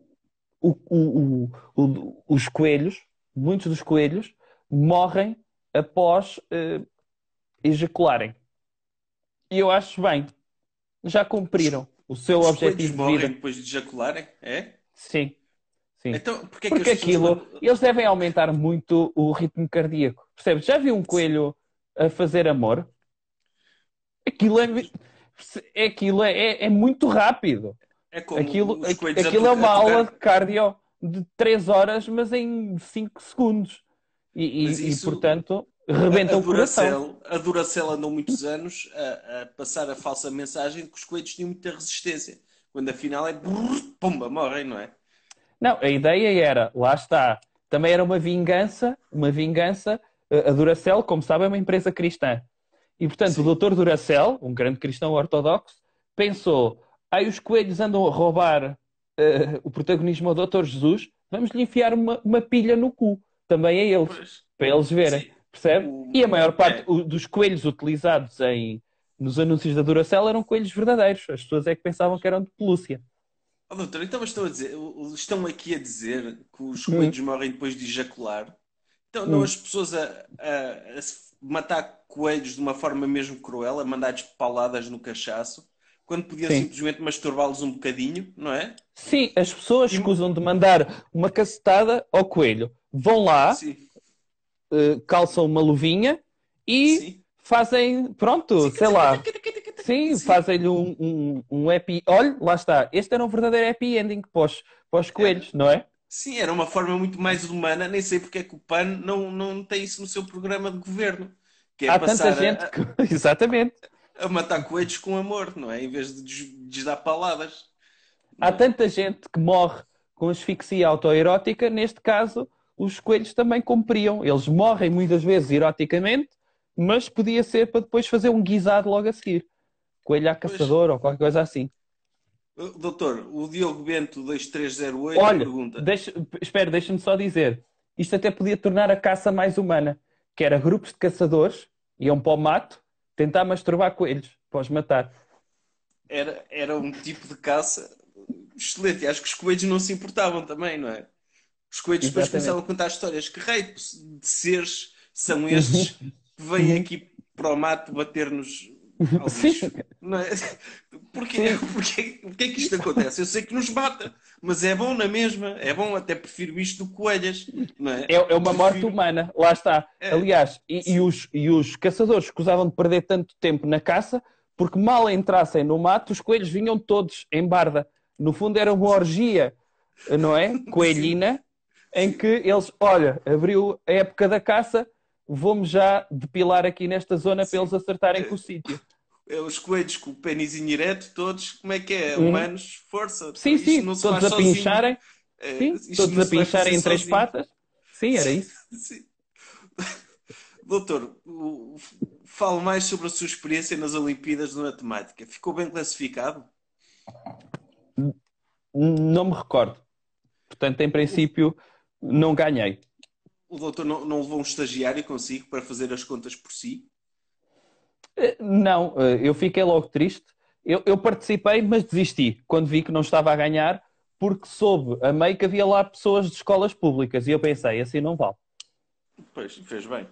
o- o- os coelhos, muitos dos coelhos, morrem após uh, ejacularem. E eu acho bem. Já cumpriram o seu Os objetivo de vida. depois de ejacularem? É? Sim. Sim. Então, porque é que Porque pessoas aquilo, eles devem aumentar muito o ritmo cardíaco. Percebes? Já viu um coelho a fazer amor? Aquilo é, é, aquilo é, é, é muito rápido. É como Aquilo, aquilo é uma tocar- aula de cardio de 3 horas, mas em 5 segundos. E, e- Mas e, isso- portanto, rebenta a o coração. Duracell, a Duracell andou muitos anos a, a passar a falsa mensagem de que os coelhos tinham muita resistência. Quando afinal é brrr, pumba, morrem, não é? Não, a ideia era, lá está, também era uma vingança, uma vingança. A Duracell, como sabe, é uma empresa cristã. E, portanto, Sim. o Dr. Duracell, um grande cristão ortodoxo, pensou: ai, os coelhos andam a roubar eh, o protagonismo ao Dr. Jesus, vamos lhe enfiar uma, uma pilha no cu, também a eles, Pois. para eles verem, Sim. percebe? O- E a maior parte é. dos coelhos utilizados em, nos anúncios da Duracell eram coelhos verdadeiros. As pessoas é que pensavam que eram de pelúcia. Oh, doutor, então estão a dizer, estão aqui a dizer que os Hum. coelhos morrem depois de ejacular. Então não Hum. as pessoas a, a- a matar coelhos de uma forma mesmo cruel, a mandar-lhes pauladas no cachaço, quando podiam Sim. simplesmente masturbá-los um bocadinho, não é? Sim, as pessoas escusam de mandar uma cacetada ao coelho. Vão lá, eh, calçam uma luvinha e Sim. fazem, pronto, Sim. sei lá. Sim, Sim. fazem-lhe um, um, um happy. Olha, lá está. Este era um verdadeiro happy ending para os, para os coelhos, não é? Sim, era uma forma muito mais humana, nem sei porque é que o PAN não, não tem isso no seu programa de governo. Que é Há tanta passar a- gente que. *laughs* Exatamente. a, matar coelhos com amor, não é? Em vez de dar paladas. Há tanta gente que morre com asfixia autoerótica, neste caso, os coelhos também cumpriam. Eles morrem muitas vezes eroticamente, mas podia ser para depois fazer um guisado logo a seguir. Coelho à caçador ou qualquer coisa assim. Uh, Doutor, o Diogo Bento 2308 Olha, pergunta. deixa, espera, deixa-me só dizer. Isto até podia tornar a caça mais humana. Que era grupos de caçadores, iam para o mato, tentar masturbar coelhos, para os matar. Era, era um tipo de caça excelente. E acho que os coelhos não se importavam também, não é? Os coelhos depois começavam a contar histórias. Que raio de seres são estes que vêm aqui para o mato bater-nos ao Sim. Não é? *laughs* Porquê, *laughs* porquê, porquê é que isto acontece? Eu sei que nos mata, mas é bom na mesma. É bom, até prefiro isto do que coelhas. Não é? É, é uma morte Prefiro- humana, lá está. É. Aliás, e, e os, e os caçadores escusavam de perder tanto tempo na caça, porque mal entrassem no mato, os coelhos vinham todos em barda. No fundo era uma orgia, não é? *laughs* Coelhina, em que eles, olha, abriu a época da caça, vamos já depilar aqui nesta zona para eles acertarem com o sítio. É, os coelhos com o pênisinho ereto, todos, como é que é? Uhum. Humanos, força. Sim, Isto sim, não se todos a pincharem, É, sim, todos a pincharem em três sozinho. patas. Sim, era isso. *laughs* Sim. Doutor, fale mais sobre a sua experiência nas Olimpíadas de Matemática. Ficou bem classificado? Não me recordo. Portanto, em princípio, não ganhei. O doutor não, não levou um estagiário consigo para fazer as contas por si? Eh, Não, eh, eu fiquei logo triste. Eu, eu participei, mas desisti quando vi que não estava a ganhar, porque soube a meio que havia lá pessoas de escolas públicas e eu pensei, assim não vale. Pois, fez bem.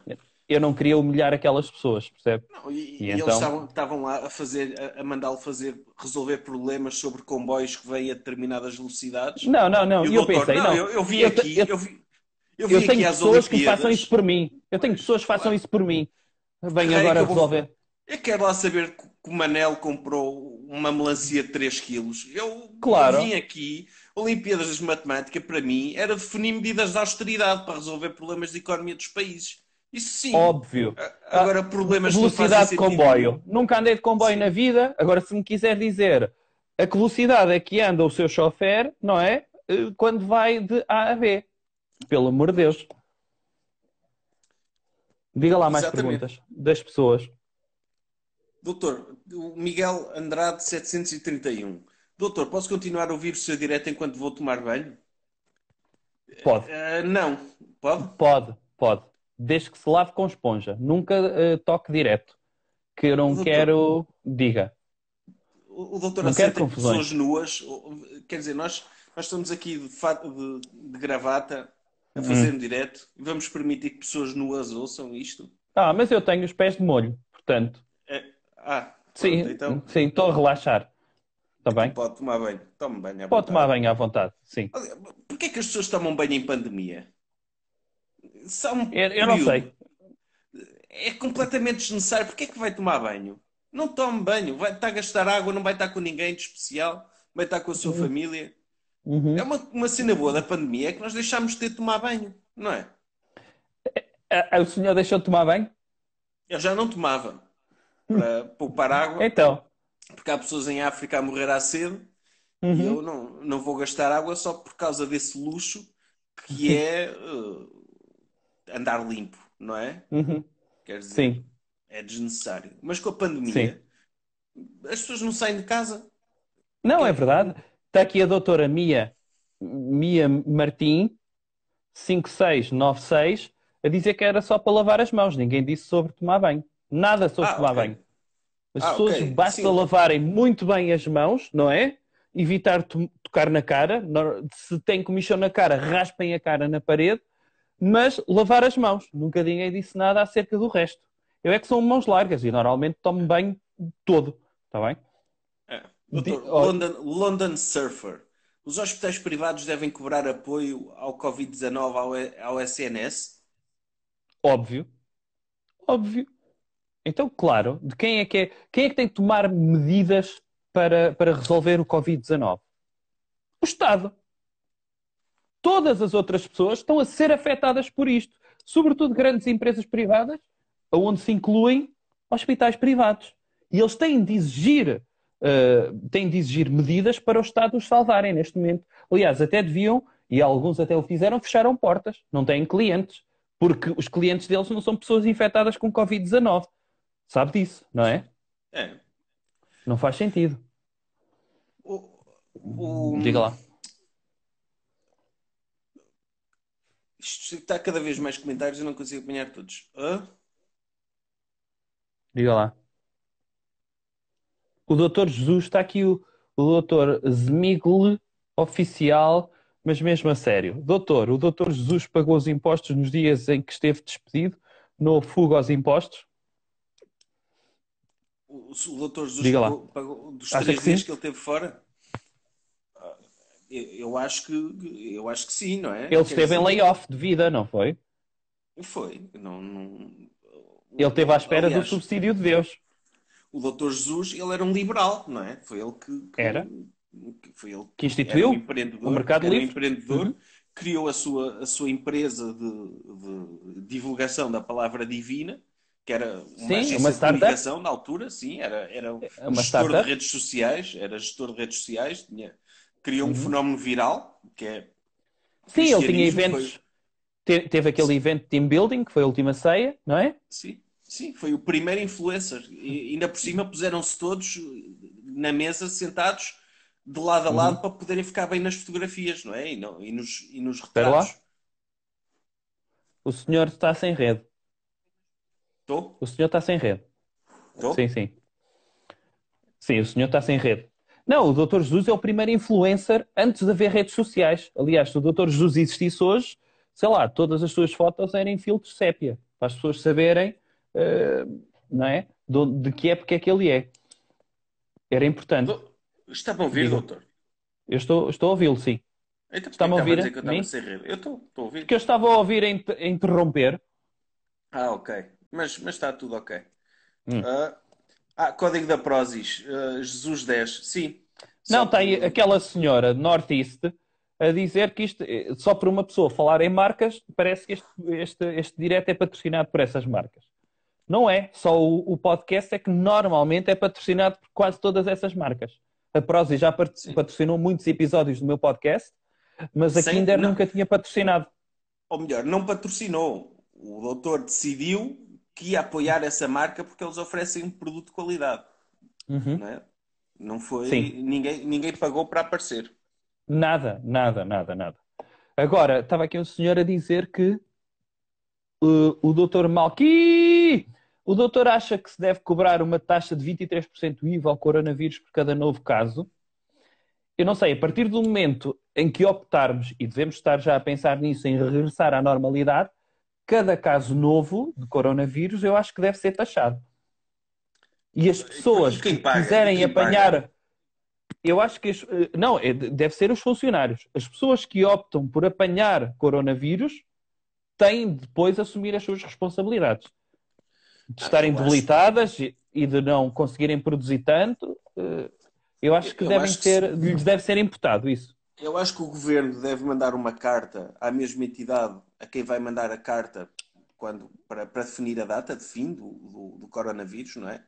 Eu não queria humilhar aquelas pessoas, percebe? Não, e, E e eles então? estavam, estavam lá a fazer, a, a mandá-lo fazer, resolver problemas sobre comboios que vêm a determinadas velocidades. Não, não, não. E eu doutor, pensei, não. eu, eu vim eu, aqui, eu, eu, vi- eu tenho pessoas que façam isso por mim. Eu tenho pessoas que façam isso por mim. Venho agora eu vou- resolver. Eu quero lá saber que que o Manel comprou uma melancia de 3 quilos. Eu, Claro. eu vim aqui, Olimpíadas de Matemática, para mim, era definir medidas de austeridade para resolver problemas de economia dos países. Isso sim. Óbvio. Agora, problemas que não Velocidade de sentido comboio. nenhum. Nunca andei de comboio Sim. na vida. Agora, se me quiser dizer a que velocidade é que anda o seu chofer, não é? Eh, Quando vai de A a B. Pelo amor de Deus. Diga lá mais Exatamente. perguntas das pessoas. Doutor, o Miguel Andrade 731. Doutor, posso continuar a ouvir o seu direto enquanto vou tomar banho? Pode. Ah, não. Pode? Pode, pode. Desde que se lave com esponja. Nunca eh, toque direto. Que eu não Doutor. quero. Diga. O, o doutor aceita confusões. pessoas nuas? Quer dizer, nós, nós estamos aqui de, de- de gravata a fazer Hum. um direto e vamos permitir que pessoas nuas ouçam isto? Ah, mas eu tenho os pés de molho. Portanto, Ah, sim, pronto, então sim, estou a relaxar. Está bem? pode tomar banho. Tome banho à Pode vontade. tomar banho à vontade. Sim. Porquê é que as pessoas tomam banho em pandemia? Um Eu, eu não sei. É completamente desnecessário. Porquê é que vai tomar banho? Não tome banho. Vai estar a gastar água, não vai estar com ninguém de especial. Vai estar com a sua família. Uhum. É uma, uma cena boa da pandemia é que nós deixámos de ter de tomar banho, não é? O senhor deixou de tomar banho? Eu já não tomava para poupar água, Então. porque há pessoas em África a morrer à sede e Uhum. eu não, não vou gastar água só por causa desse luxo que *laughs* é eh, andar limpo, não é? Uhum. Quer dizer, Sim. é desnecessário. Mas com a pandemia, as pessoas não saem de casa. Não, é verdade. Está aqui a doutora Mia, Mia Martim, 5696, a dizer que era só para lavar as mãos. Ninguém disse sobre tomar banho. Nada sobre Ah, tomar ok. banho. As Ah, pessoas ok. basta Sim. lavarem muito bem as mãos, não é? Evitar to- tocar na cara. Se tem comichão na cara, raspem a cara na parede. Mas lavar as mãos. Nunca ninguém disse nada acerca do resto. Eu é que sou mãos largas e normalmente tomo banho todo. Está bem? É. Doutor, olha- London, London Surfer. Os hospitais privados devem cobrar apoio ao Covid-19 ao, ao SNS? Óbvio. Óbvio. Então, claro, de quem é que é, quem é que tem que tomar medidas para, para resolver o Covid-19? O Estado. Todas as outras pessoas estão a ser afetadas por isto. Sobretudo grandes empresas privadas, onde se incluem hospitais privados. E eles têm de exigir, eh, têm de exigir medidas para o Estado os salvarem neste momento. Aliás, até deviam, e alguns até o fizeram, fecharam portas. Não têm clientes. Porque os clientes deles não são pessoas infectadas com Covid-19. Sabe disso, não é? É. Não faz sentido. O, o- Diga lá. Isto está cada vez mais comentários, eu não consigo apanhar todos. Hã? Diga lá. O doutor Jesus, está aqui o, o doutor Zmigle, oficial, mas mesmo a sério. Doutor, o doutor Jesus pagou os impostos nos dias em que esteve despedido? Não fuga aos impostos? O, o doutor Jesus Diga lá. pagou, pagou dos Acha três que dias sim? que ele teve fora? Eu, acho que eu acho que sim, não é? Ele Quer esteve em dizer, layoff de vida, não foi? Foi. Não, não... Ele esteve à espera Aliás, do subsídio de Deus. O doutor Jesus, ele era um liberal, não é? Foi ele que, que- Era. que- foi ele Que instituiu um o mercado era um livre. empreendedor, Uhum. criou a sua, a sua empresa de, de divulgação da palavra divina, que era uma Sim, agência uma de comunicação na altura, sim, era, era um É uma gestor startup. de redes sociais, era gestor de redes sociais, tinha, criou um Uhum. fenómeno viral, que é Sim, ele tinha eventos. foi- te- Teve aquele evento de team building, que foi a última ceia, não é? Sim, sim, foi o primeiro influencer. E ainda por cima puseram-se todos na mesa, sentados de lado a Uhum. lado, para poderem ficar bem nas fotografias, não é? E, não- e nos, e nos Espera lá. retratos. O senhor está sem rede. Estou? O senhor está sem rede. Estou? Sim, sim. Sim, o senhor está sem rede. Não, o Dr. Jesus é o primeiro influencer antes de haver redes sociais. Aliás, se o Dr. Jesus existisse hoje, sei lá, todas as suas fotos eram em filtros sépia, para as pessoas saberem, eh, não é? De, de que época é que ele é. Era importante. Está-me a ouvir, Diga. doutor? Eu estou, estou a ouvi-lo, sim. Então, Está-me a ouvir estava dizer que eu a estava sem rede. Eu estou, estou a ouvir. Porque eu estava a ouvir a, in- a interromper. Ah, ok. Mas, mas está tudo ok. Hum. Ah, ah, código da Prozis, ah, Jesus 10, sim. Não, tem que- aquela senhora Northeast a dizer que isto, eh, só por uma pessoa falar em marcas, parece que este, este, este direto é patrocinado por essas marcas. Não é, só o, o podcast é que normalmente é patrocinado por quase todas essas marcas. A Prozis já pat- Sim. patrocinou muitos episódios do meu podcast, mas a Sem- Kinder não. nunca tinha patrocinado. Ou melhor, não patrocinou. O doutor decidiu que ia apoiar essa marca porque eles oferecem um produto de qualidade. Uhum. Não, é? não foi. Sim. Ninguém, ninguém pagou para aparecer. Nada, nada, nada, nada. Agora, estava aqui um senhor a dizer que uh, o doutor Malqui, o doutor acha que se deve cobrar uma taxa de 23% IVA ao coronavírus por cada novo caso. Eu não sei, a partir do momento em que optarmos, e devemos estar já a pensar nisso, em regressar à normalidade, cada caso novo de coronavírus eu acho que deve ser taxado. E as pessoas E que quiserem apanhar. paga? Eu acho que. as- eh, Não, é- deve ser os funcionários. As pessoas que optam por apanhar coronavírus têm de depois assumir as suas responsabilidades. De Ah, estarem eu acho- debilitadas e- de não conseguirem produzir tanto. eh, Eu acho que Eu devem acho que ser, sim. lhes deve ser imputado isso. Eu acho que o governo deve mandar uma carta à mesma entidade a quem vai mandar a carta quando, para, para definir a data de fim do, do, do coronavírus, não é?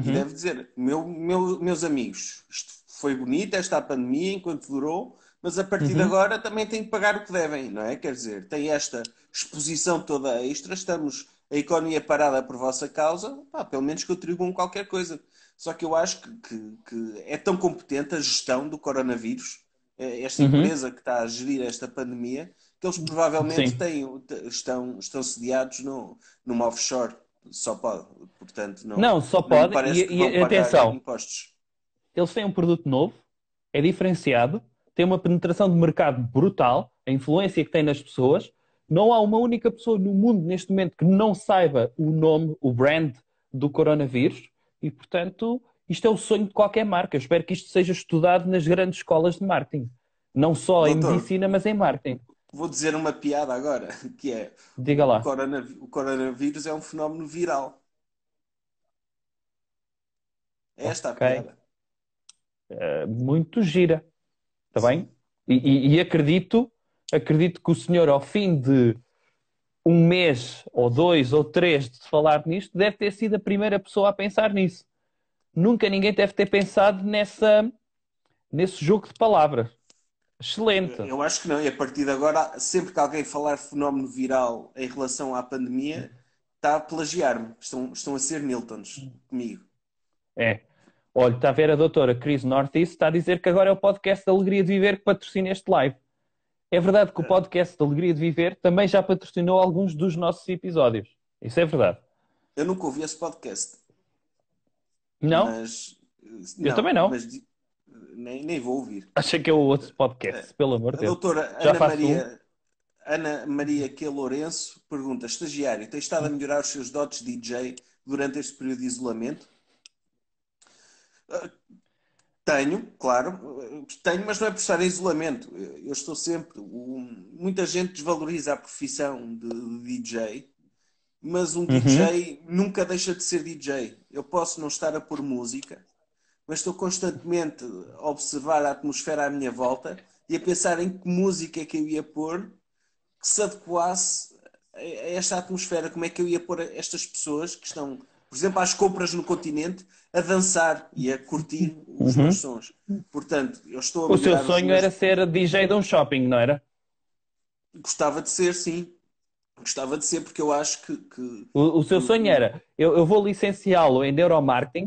E Uhum. deve dizer: meu, meu- meus amigos, isto foi bonito, esta pandemia, enquanto durou, mas a partir de Uhum. agora também têm que pagar o que devem, não é? Quer dizer, tem esta exposição toda extra, estamos a economia parada por vossa causa, pá, pelo menos contribuam qualquer coisa. Só que eu acho que, que- que é tão competente a gestão do coronavírus, eh, esta Uhum. empresa que está a gerir esta pandemia, que eles provavelmente Sim. têm, estão, estão sediados no, numa offshore. Só pode, portanto, não, Não, só pode. parece E, e atenção, impostos. eles têm um produto novo, é diferenciado, tem uma penetração de mercado brutal, a influência que tem nas pessoas. Não há uma única pessoa no mundo neste momento que não saiba o nome, o brand do coronavírus e, portanto, isto é o sonho de qualquer marca. Eu espero que isto seja estudado nas grandes escolas de marketing. Não só em Doutor. medicina, mas em marketing. Vou dizer uma piada agora, *laughs* que é Diga o, lá. coronav- o coronavírus é um fenómeno viral. É esta Ok. a piada. Eh, muito gira. Está bem? E, e- e acredito, acredito que o senhor, ao fim de um mês, ou dois, ou três de falar nisto, deve ter sido a primeira pessoa a pensar nisso. Nunca ninguém deve ter pensado nessa, nesse jogo de palavras. Excelente. Eu acho que não, e a partir de agora, sempre que alguém falar fenómeno viral em relação à pandemia, está a plagiar-me. Estão, estão a ser Miltons comigo. É. Olha, está a ver a doutora Cris Northeast, está a dizer que agora é o podcast da Alegria de Viver que patrocina este live. É verdade que o podcast da Alegria de Viver também já patrocinou alguns dos nossos episódios. Isso é verdade. Eu nunca ouvi esse podcast. Não? Mas, Eu também não. Mas nem, nem vou ouvir. Acha que é o outro podcast, pelo amor de Deus. doutora Já Ana Maria, Ana Maria Q. Lourenço pergunta: Estagiário, tem estado a melhorar os seus dotes de DJ durante este período de isolamento? Ah, Tenho, claro, tenho, mas não é por estar em isolamento. Eu estou sempre. o- muita gente desvaloriza a profissão de, de DJ, mas um DJ nunca deixa de ser DJ. Eu posso não estar a pôr música, mas estou constantemente a observar a atmosfera à minha volta e a pensar em que música é que eu ia pôr que se adequasse a esta atmosfera. Como é que eu ia pôr estas pessoas que estão, por exemplo, às compras no continente, a dançar e a curtir os meus sons. Portanto, eu estou a Uhum. O seu sonho meus- era ser DJ de um shopping, não era? Gostava de ser, sim. Gostava de ser, porque eu acho que, que- O, o seu sonho era: eu, eu vou licenciá-lo em neuromarketing,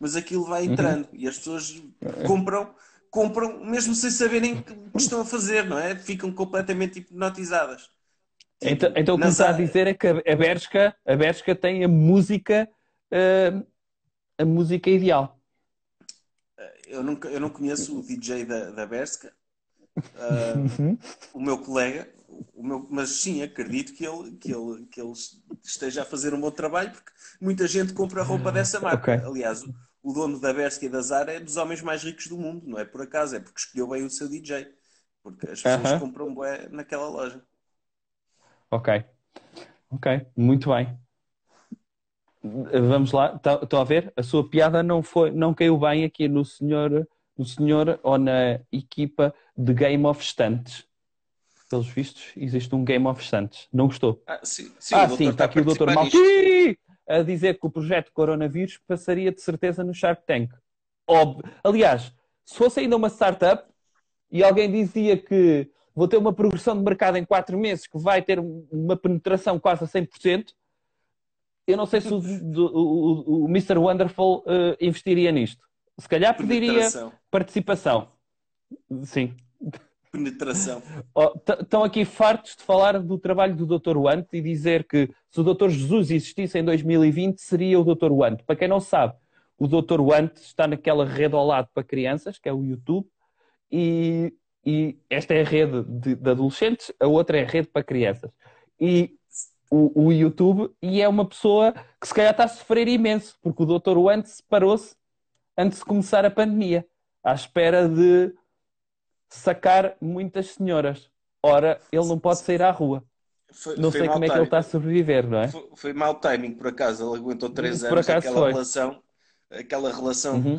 mas aquilo vai entrando e as pessoas compram, compram mesmo sem saberem o que estão a fazer, não é? Ficam completamente hipnotizadas. Tipo, então, então o que está a dizer é que a Bershka, a Bershka tem a música, eh, a música ideal. Eu, nunca, eu não conheço o DJ da, da Berska, ah, *laughs* Uhum. o meu colega, o meu, mas sim, acredito que ele, que, ele, que ele esteja a fazer um bom trabalho, porque muita gente compra roupa *laughs* dessa marca. Ok. Aliás, o, dono da Berska e da Zara é dos homens mais ricos do mundo, não é por acaso, é porque escolheu bem o seu DJ. Porque as pessoas Aham. compram bué naquela loja. Ok. Ok, muito bem. Vamos lá, estou a ver? A sua piada não foi, não caiu bem aqui no senhor, no senhor ou na equipa de Game of Stunts. Pelos vistos, existe um Game of Stunts. Não gostou? Ah, sim, sim, ah, sim, está está a aqui o Dr. Malti a dizer que o projeto Coronavírus passaria de certeza no Shark Tank. Óbvio. Aliás, se fosse ainda uma startup e alguém dizia que vou ter uma progressão de mercado em 4 meses que vai ter uma penetração quase a 100%, eu não sei se o, o- o- o Mr. Wonderful eh, investiria nisto. Se calhar pediria participação. Sim. Penetração. Oh, Estão aqui fartos de falar do trabalho do Dr. Want e dizer que se o Dr. Jesus existisse em 2020 seria o Dr. Want. Para quem não sabe, o Dr. Want está naquela rede ao lado para crianças, que é o YouTube, e, e esta é a rede de, de adolescentes, a outra é a rede para crianças. E o, o YouTube, e é uma pessoa que se calhar está a sofrer imenso, porque o Dr. Want separou-se antes de começar a pandemia, à espera de sacar muitas senhoras. Ora, ele não pode sair à rua. Foi, Não foi sei como é que ele está a timing. sobreviver, não é? Foi, foi mau timing, por acaso. Ele aguentou três anos aquela foi. relação, aquela relação Uhum.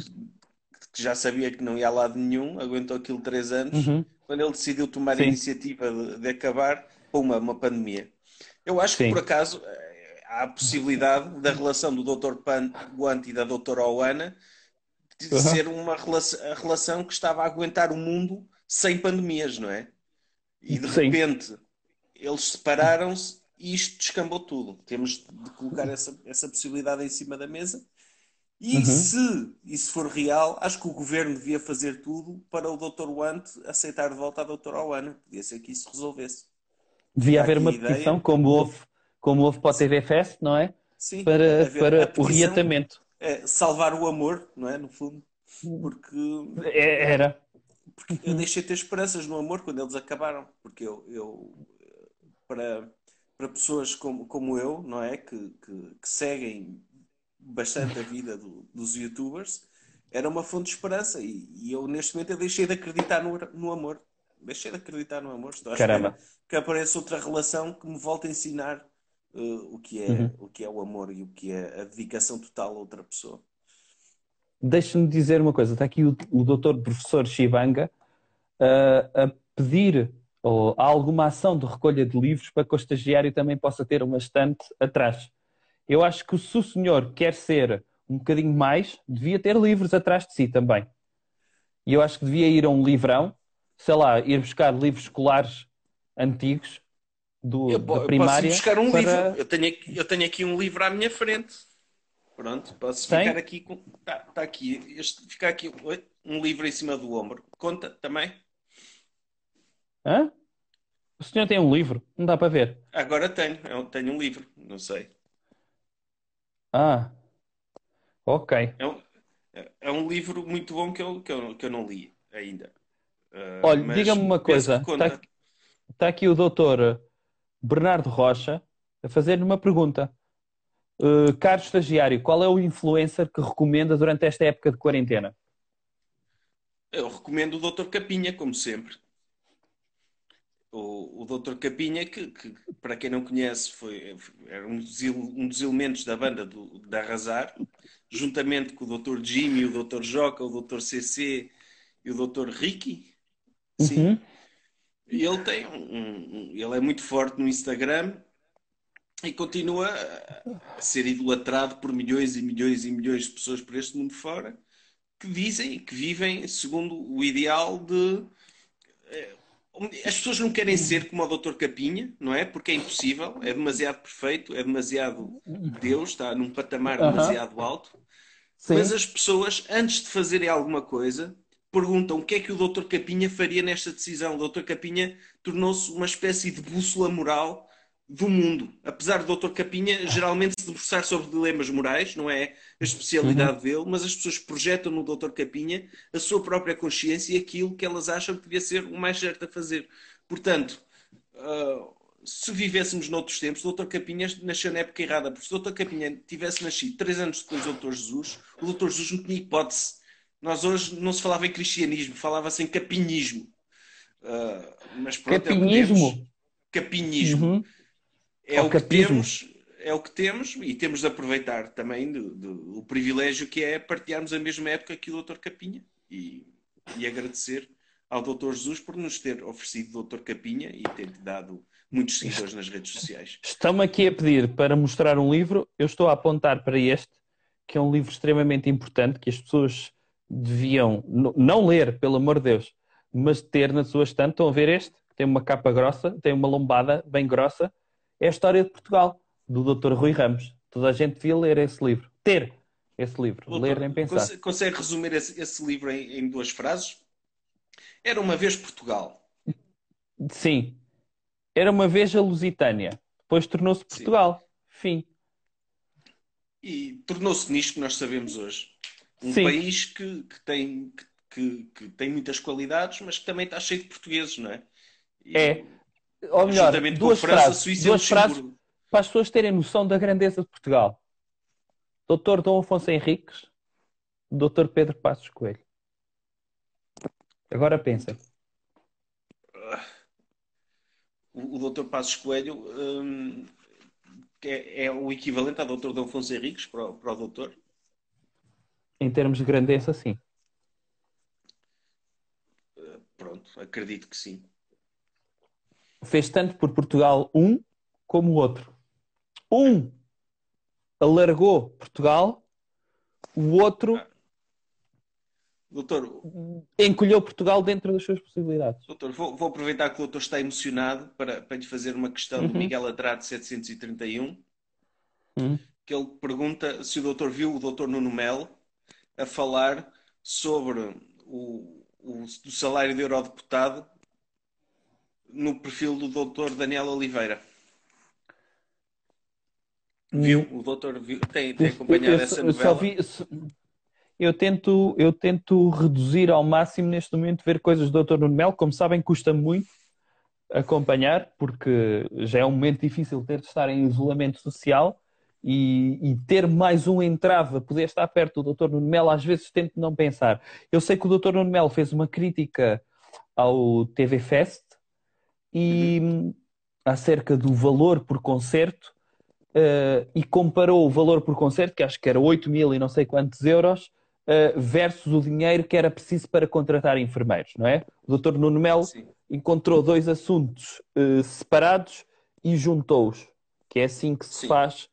que já sabia que não ia a lado nenhum, aguentou aquilo três anos. Uhum. Quando ele decidiu tomar a Sim. iniciativa de, de acabar, puma, uma pandemia. Eu acho que, Sim. por acaso, eh, há a possibilidade da relação do Dr. Pan Guante e da Dra. Oana de Uhum. ser uma relação, a relação que estava a aguentar o mundo sem pandemias, não é? E de Sim. repente eles separaram-se e isto descambou tudo. Temos de colocar essa, essa possibilidade em cima da mesa. E Uhum. se isso for real, acho que o governo devia fazer tudo para o Dr. Want aceitar de volta a Dra. Oana. Podia ser que isso resolvesse. Devia Há haver uma ideia. petição, como houve, como houve para o TV Fest, não é? Sim, Para, para o reatamento. é, salvar o amor, não é? No fundo. Porque É- Era. Porque eu deixei de ter esperanças no amor quando eles acabaram. Porque eu, eu para, para pessoas como, como eu, não é? Que, que, que seguem bastante a vida do- dos youtubers, era uma fonte de esperança. E, e eu, neste momento, eu deixei de acreditar no, no amor. Deixei de acreditar no amor. Estou espera Caramba. que apareça outra relação que me volte a ensinar eh, o, que é, Uhum. o que é o amor e o que é a dedicação total a outra pessoa. Deixa-me dizer uma coisa. Está aqui o, o doutor professor Shivanga ah, a pedir ou, há alguma ação de recolha de livros para que o estagiário também possa ter uma estante atrás. Eu acho que se o senhor quer ser um bocadinho mais, devia ter livros atrás de si também. E eu acho que devia ir a um livrão, sei lá, ir buscar livros escolares antigos do, Eu, da po- eu posso primária. buscar um para- livro. Eu tenho, aqui, eu tenho aqui um livro à minha frente. Pronto, posso Tem? ficar aqui com. Está tá aqui. Este, ficar aqui um livro em cima do ombro. Conta também? Hã? O senhor tem um livro? Não dá para ver. Agora tenho. Eu tenho um livro. Não sei. Ah, ok. É um, é- é um livro muito bom que eu, que eu, que eu não li ainda. Ah, Olha, diga-me uma coisa. Está está aqui o doutor Bernardo Rocha a fazer-lhe uma pergunta. Uh, caro estagiário, qual é o influencer que recomenda durante esta época de quarentena? Eu recomendo o Dr. Capinha, como sempre. O, o Dr. Capinha, que, que, para quem não conhece, foi, era um dos, um dos elementos da banda do, da Arrasar, juntamente com o Dr. Jimmy, o Dr. Joca, o Dr. CC e o Dr. Ricky. Sim. Uhum. E ele tem um, um- ele é muito forte no Instagram e continua a- ser idolatrado por milhões e milhões e milhões de pessoas por este mundo fora que dizem que vivem segundo o ideal de eh, as pessoas não querem ser como o Dr. Capinha, não é? Porque é impossível, é demasiado perfeito, é demasiado Deus, está num patamar demasiado alto. Sim. Mas as pessoas, antes de fazerem alguma coisa, perguntam o que é que o Dr. Capinha faria nesta decisão. O Dr. Capinha tornou-se uma espécie de bússola moral do mundo. Apesar do Dr. Capinha geralmente se debruçar sobre dilemas morais, não é a especialidade uhum. dele, mas as pessoas projetam no Dr. Capinha a sua própria consciência e aquilo que elas acham que devia ser o mais certo a fazer. Portanto, uh, se vivêssemos noutros tempos, o Dr. Capinha nasceu na época errada, porque se o Dr. Capinha tivesse nascido três anos depois do Dr. Jesus, o Dr. Jesus não tinha hipótese. Nós hoje não se falava em cristianismo, falava-se em capinismo. Uh, mas pronto, Capinismo? É. Uhum. É o, que temos, é o que temos e temos de aproveitar também do, do, o privilégio que é partilharmos a mesma época que o Dr. Capinha e, e agradecer ao Dr. Jesus por nos ter oferecido o Dr. Capinha e ter dado muitos seguidores nas redes sociais. Estão-me aqui a pedir para mostrar um livro. Eu estou a apontar para este, que é um livro extremamente importante que as pessoas deviam não ler, pelo amor de Deus, mas ter na sua estante. Estão a ver este? Tem uma capa grossa, tem uma lombada bem grossa. É a história de Portugal, do Dr. Rui Ramos. Toda a gente devia ler esse livro. Ter esse livro. Doutor, ler nem pensar. Consegue resumir esse, esse livro em, em duas frases? Era uma vez Portugal. Sim, era uma vez a Lusitânia, depois tornou-se Portugal. Sim. Fim. E tornou-se nisto que nós sabemos hoje. Um Sim. país que, que tem, que, que, tem muitas qualidades, mas que também está cheio de portugueses, não é? E, é. Ou melhor, duas França, frases, Suíça duas frases para as pessoas terem noção da grandeza de Portugal. Doutor Dom Afonso Henriques, Doutor Pedro Passos Coelho. Agora pensem o, o Dr. Passos Coelho um, é, é, o equivalente ao Dr. D. Afonso Henriques para, o, para o doutor? Em termos de grandeza, sim. Uh, pronto, acredito que sim. Fez tanto por Portugal um como o outro. Um alargou Portugal, o outro. Doutor, encolheu Portugal dentro das suas possibilidades. Doutor, vou, vou aproveitar que o doutor está emocionado para, para lhe fazer uma questão uhum. do Miguel Adrade 731, uhum. que ele pergunta se o doutor viu o doutor Nuno Melo a falar sobre o, o, o salário de eurodeputado no perfil do doutor Daniel Oliveira. Viu? O doutor viu, tem, tem acompanhado eu, essa novela? Vi, eu tento, eu tento reduzir ao máximo neste momento ver coisas do Dr. Nuno Melo. Como sabem, custa muito acompanhar, porque já é um momento difícil ter de estar em isolamento social e, e ter mais um entrave a poder estar perto do Dr. Nuno Melo, às vezes tento não pensar. Eu sei que o Dr. Nuno Melo fez uma crítica ao TV Fest e acerca do valor por concerto uh, e comparou o valor por concerto, que acho que era 8 mil e não sei quantos euros, uh, versus o dinheiro que era preciso para contratar enfermeiros, não é? O Dr. Nuno Melo Sim. encontrou dois assuntos uh, separados e juntou-os, que é assim que se Sim. faz,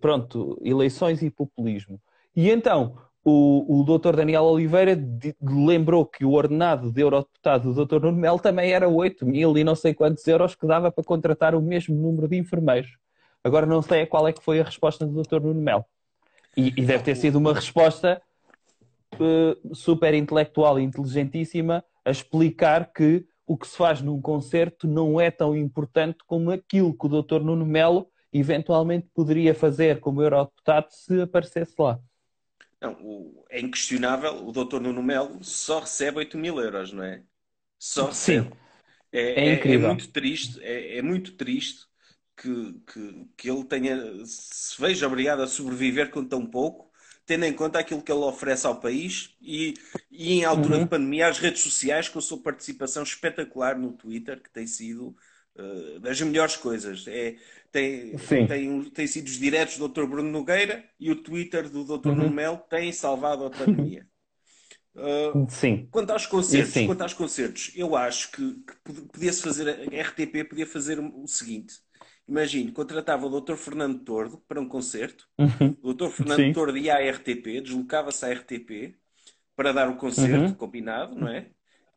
pronto, eleições e populismo. E então, o, o Dr. Daniel Oliveira lembrou que o ordenado de eurodeputado do Dr. Nuno Melo também era 8 mil e não sei quantos euros que dava para contratar o mesmo número de enfermeiros. Agora não sei qual é que foi a resposta do Dr. Nuno Melo. E, e deve ter sido uma resposta uh, super intelectual e inteligentíssima a explicar que o que se faz num concerto não é tão importante como aquilo que o Dr. Nuno Melo eventualmente poderia fazer como eurodeputado se aparecesse lá. Não, o, é inquestionável, o Dr. Nuno Melo só recebe 8 mil euros, não é? Só recebe. Sim. É, é, incrível. É, é muito triste, é, é muito triste que, que, que ele tenha, se veja obrigado a sobreviver com tão pouco, tendo em conta aquilo que ele oferece ao país e, e em altura uhum. de pandemia, as redes sociais, com a sua participação espetacular no Twitter, que tem sido uh, das melhores coisas. É, tem, tem, tem sido os diretos do Dr. Bruno Nogueira e o Twitter do Dr. Uhum. Melo têm salvado a pandemia. Uh, *laughs* sim. Quanto aos concertos, sim. quanto aos concertos, eu acho que, que podia-se fazer, a RTP podia fazer o seguinte: Imagine, contratava o Dr. Fernando Tordo para um concerto. Uhum. O Dr. Fernando Sim. Tordo ia à RTP, deslocava-se à RTP para dar o concerto uhum. combinado, não é?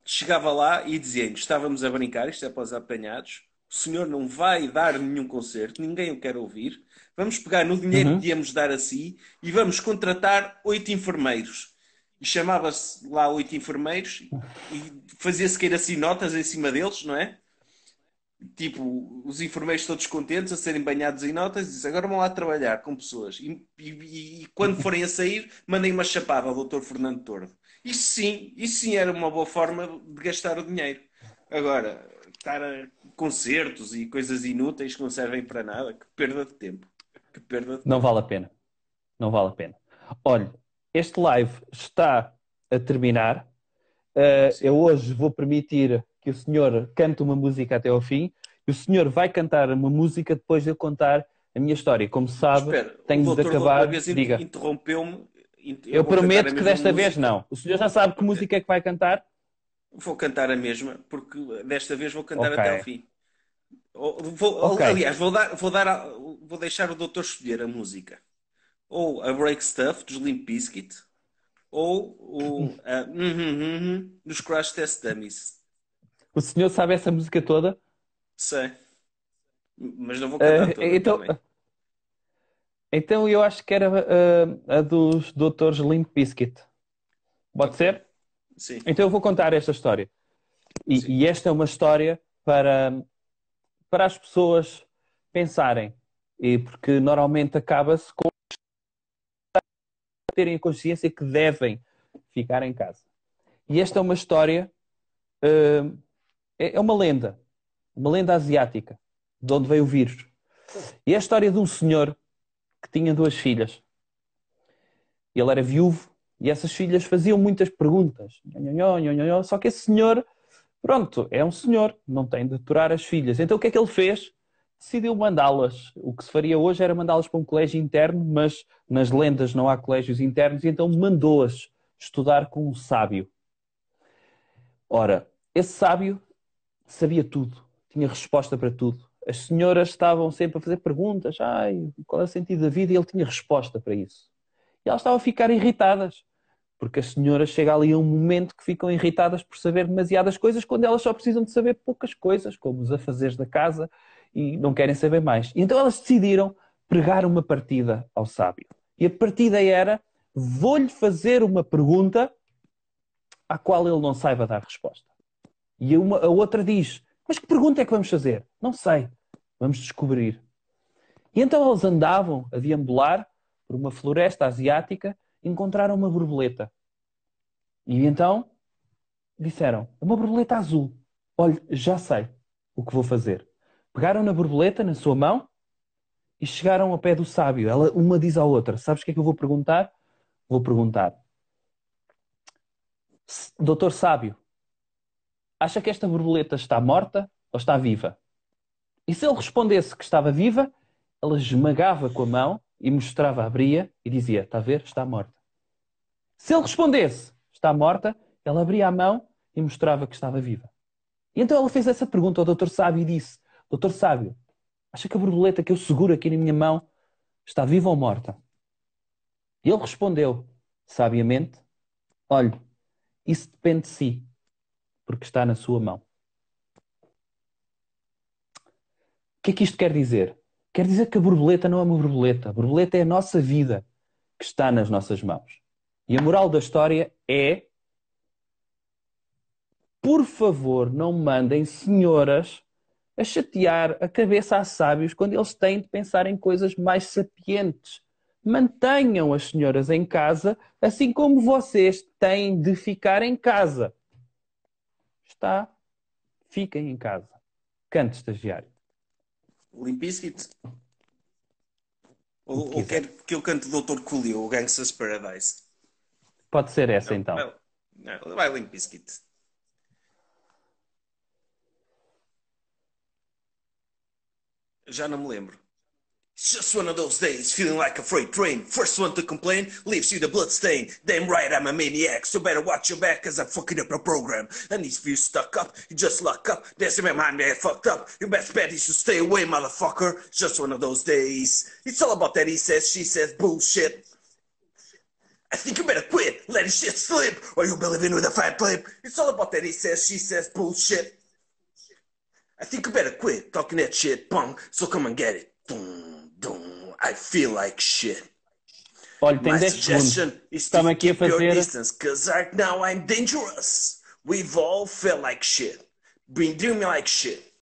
Chegava lá e dizia estávamos a brincar, isto é para os apanhados, o senhor não vai dar nenhum concerto, ninguém o quer ouvir, vamos pegar no dinheiro uhum. que íamos dar a si e vamos contratar oito enfermeiros. E chamava-se lá oito enfermeiros e fazia-se queira assim notas em cima deles, não é? tipo, os enfermeiros todos contentes a serem banhados em notas e dizem agora vão lá trabalhar com pessoas. E, e, e quando forem a sair, mandem uma chapada ao Dr. Fernando Tordo. Isso sim, isso sim era uma boa forma de gastar o dinheiro. Agora, estar a concertos e coisas inúteis que não servem para nada, que perda de tempo. Que perda de Não vale a pena. Não vale a pena. Olha, este live está a terminar. Uh, eu hoje vou permitir que o senhor cante uma música até ao fim e o senhor vai cantar uma música depois de eu contar a minha história. Como sabe, Espera, tenho de acabar. Diga. Interrompeu-me. Eu, eu prometo que desta música. vez não. O senhor já sabe que música é que vai cantar? Vou cantar a mesma, porque desta vez vou cantar okay. até ao fim. Vou, okay. Aliás, vou, dar, vou, dar, vou deixar o doutor escolher a música. Ou a Break Stuff, dos Limp Bizkit, ou o *laughs* a, uh, uh, uh, dos Crash Test Dummies. O senhor sabe essa música toda? Sei. Mas não vou cantar uh, toda então, também. Então eu acho que era uh, a dos Doutores Limp Bizkit. Pode ser? Sim. Então eu vou contar esta história. E, e, esta é uma história para, para as pessoas pensarem. E porque normalmente acaba-se com terem a consciência que devem ficar em casa. E esta é uma história uh, é, é uma lenda, uma lenda asiática, de onde veio o vírus. E é a história de um senhor que tinha duas filhas. Ele era viúvo e essas filhas faziam muitas perguntas. Só que esse senhor, pronto, é um senhor, não tem de aturar as filhas. Então o que é que ele fez? Decidiu mandá-las. O que se faria hoje era mandá-las para um colégio interno, mas nas lendas não há colégios internos, e então mandou-as estudar com um sábio. Ora, esse sábio sabia tudo, tinha resposta para tudo. As senhoras estavam sempre a fazer perguntas, ai, qual é o sentido da vida? E ele tinha resposta para isso. E elas estavam a ficar irritadas, porque as senhoras chegam ali a um momento que ficam irritadas por saber demasiadas coisas, quando elas só precisam de saber poucas coisas, como os afazeres da casa, e não querem saber mais. Então elas decidiram pregar uma partida ao sábio. E a partida era: vou-lhe fazer uma pergunta à qual ele não saiba dar resposta. E uma, a outra diz: Mas que pergunta é que vamos fazer? Não sei. Vamos descobrir. E então eles andavam a deambular por uma floresta asiática encontraram uma borboleta. E então disseram: Uma borboleta azul. Olha, já sei o que vou fazer. Pegaram na borboleta, na sua mão, e chegaram ao pé do sábio. Ela, uma diz à outra: Sabes o que é que eu vou perguntar? Vou perguntar: Doutor Sábio, acha que esta borboleta está morta ou está viva? E se ele respondesse que estava viva, ela esmagava com a mão e mostrava, abria e dizia: Está a ver? Está morta. Se ele respondesse: Está morta, ela abria a mão e mostrava que estava viva. E então ela fez essa pergunta ao Doutor Sábio e disse: Doutor Sábio, acha que a borboleta que eu seguro aqui na minha mão está viva ou morta? E ele respondeu, sabiamente: Olhe, isso depende de si porque está na sua mão. O que é que isto quer dizer? Quer dizer que a borboleta não é uma borboleta. A borboleta é a nossa vida que está nas nossas mãos. E a moral da história é: por favor, não mandem senhoras a chatear a cabeça a sábios quando eles têm de pensar em coisas mais sapientes. Mantenham as senhoras em casa, assim como vocês têm de ficar em casa está, fiquem em casa. Cante, estagiário. Limpiscuit? Ou, ou quer que eu cante Dr. Coolio, o Gangsta's Paradise? Pode ser essa não, então. Vai, não, vai Limpiscuit. Já não me lembro. It's just one of those days, feeling like a freight train. First one to complain, leaves you the blood stain. Damn right, I'm a maniac, so better watch your back, cause I'm fucking up a program. And if you stuck up, you just lock up. There's my mind man fucked up. Your best bet is to stay away, motherfucker. Just one of those days. It's all about that he says, she says bullshit. I think you better quit, letting shit slip, or you'll be living with a fat lip. It's all about that he says, she says bullshit. I think you better quit talking that shit, punk, so come and get it. Boom. I feel like shit. Olha, tem 10 segundos. Estamos aqui a fazer. Distance, Cause right now I'm dangerous. We've all felt like shit. Been dreaming like shit.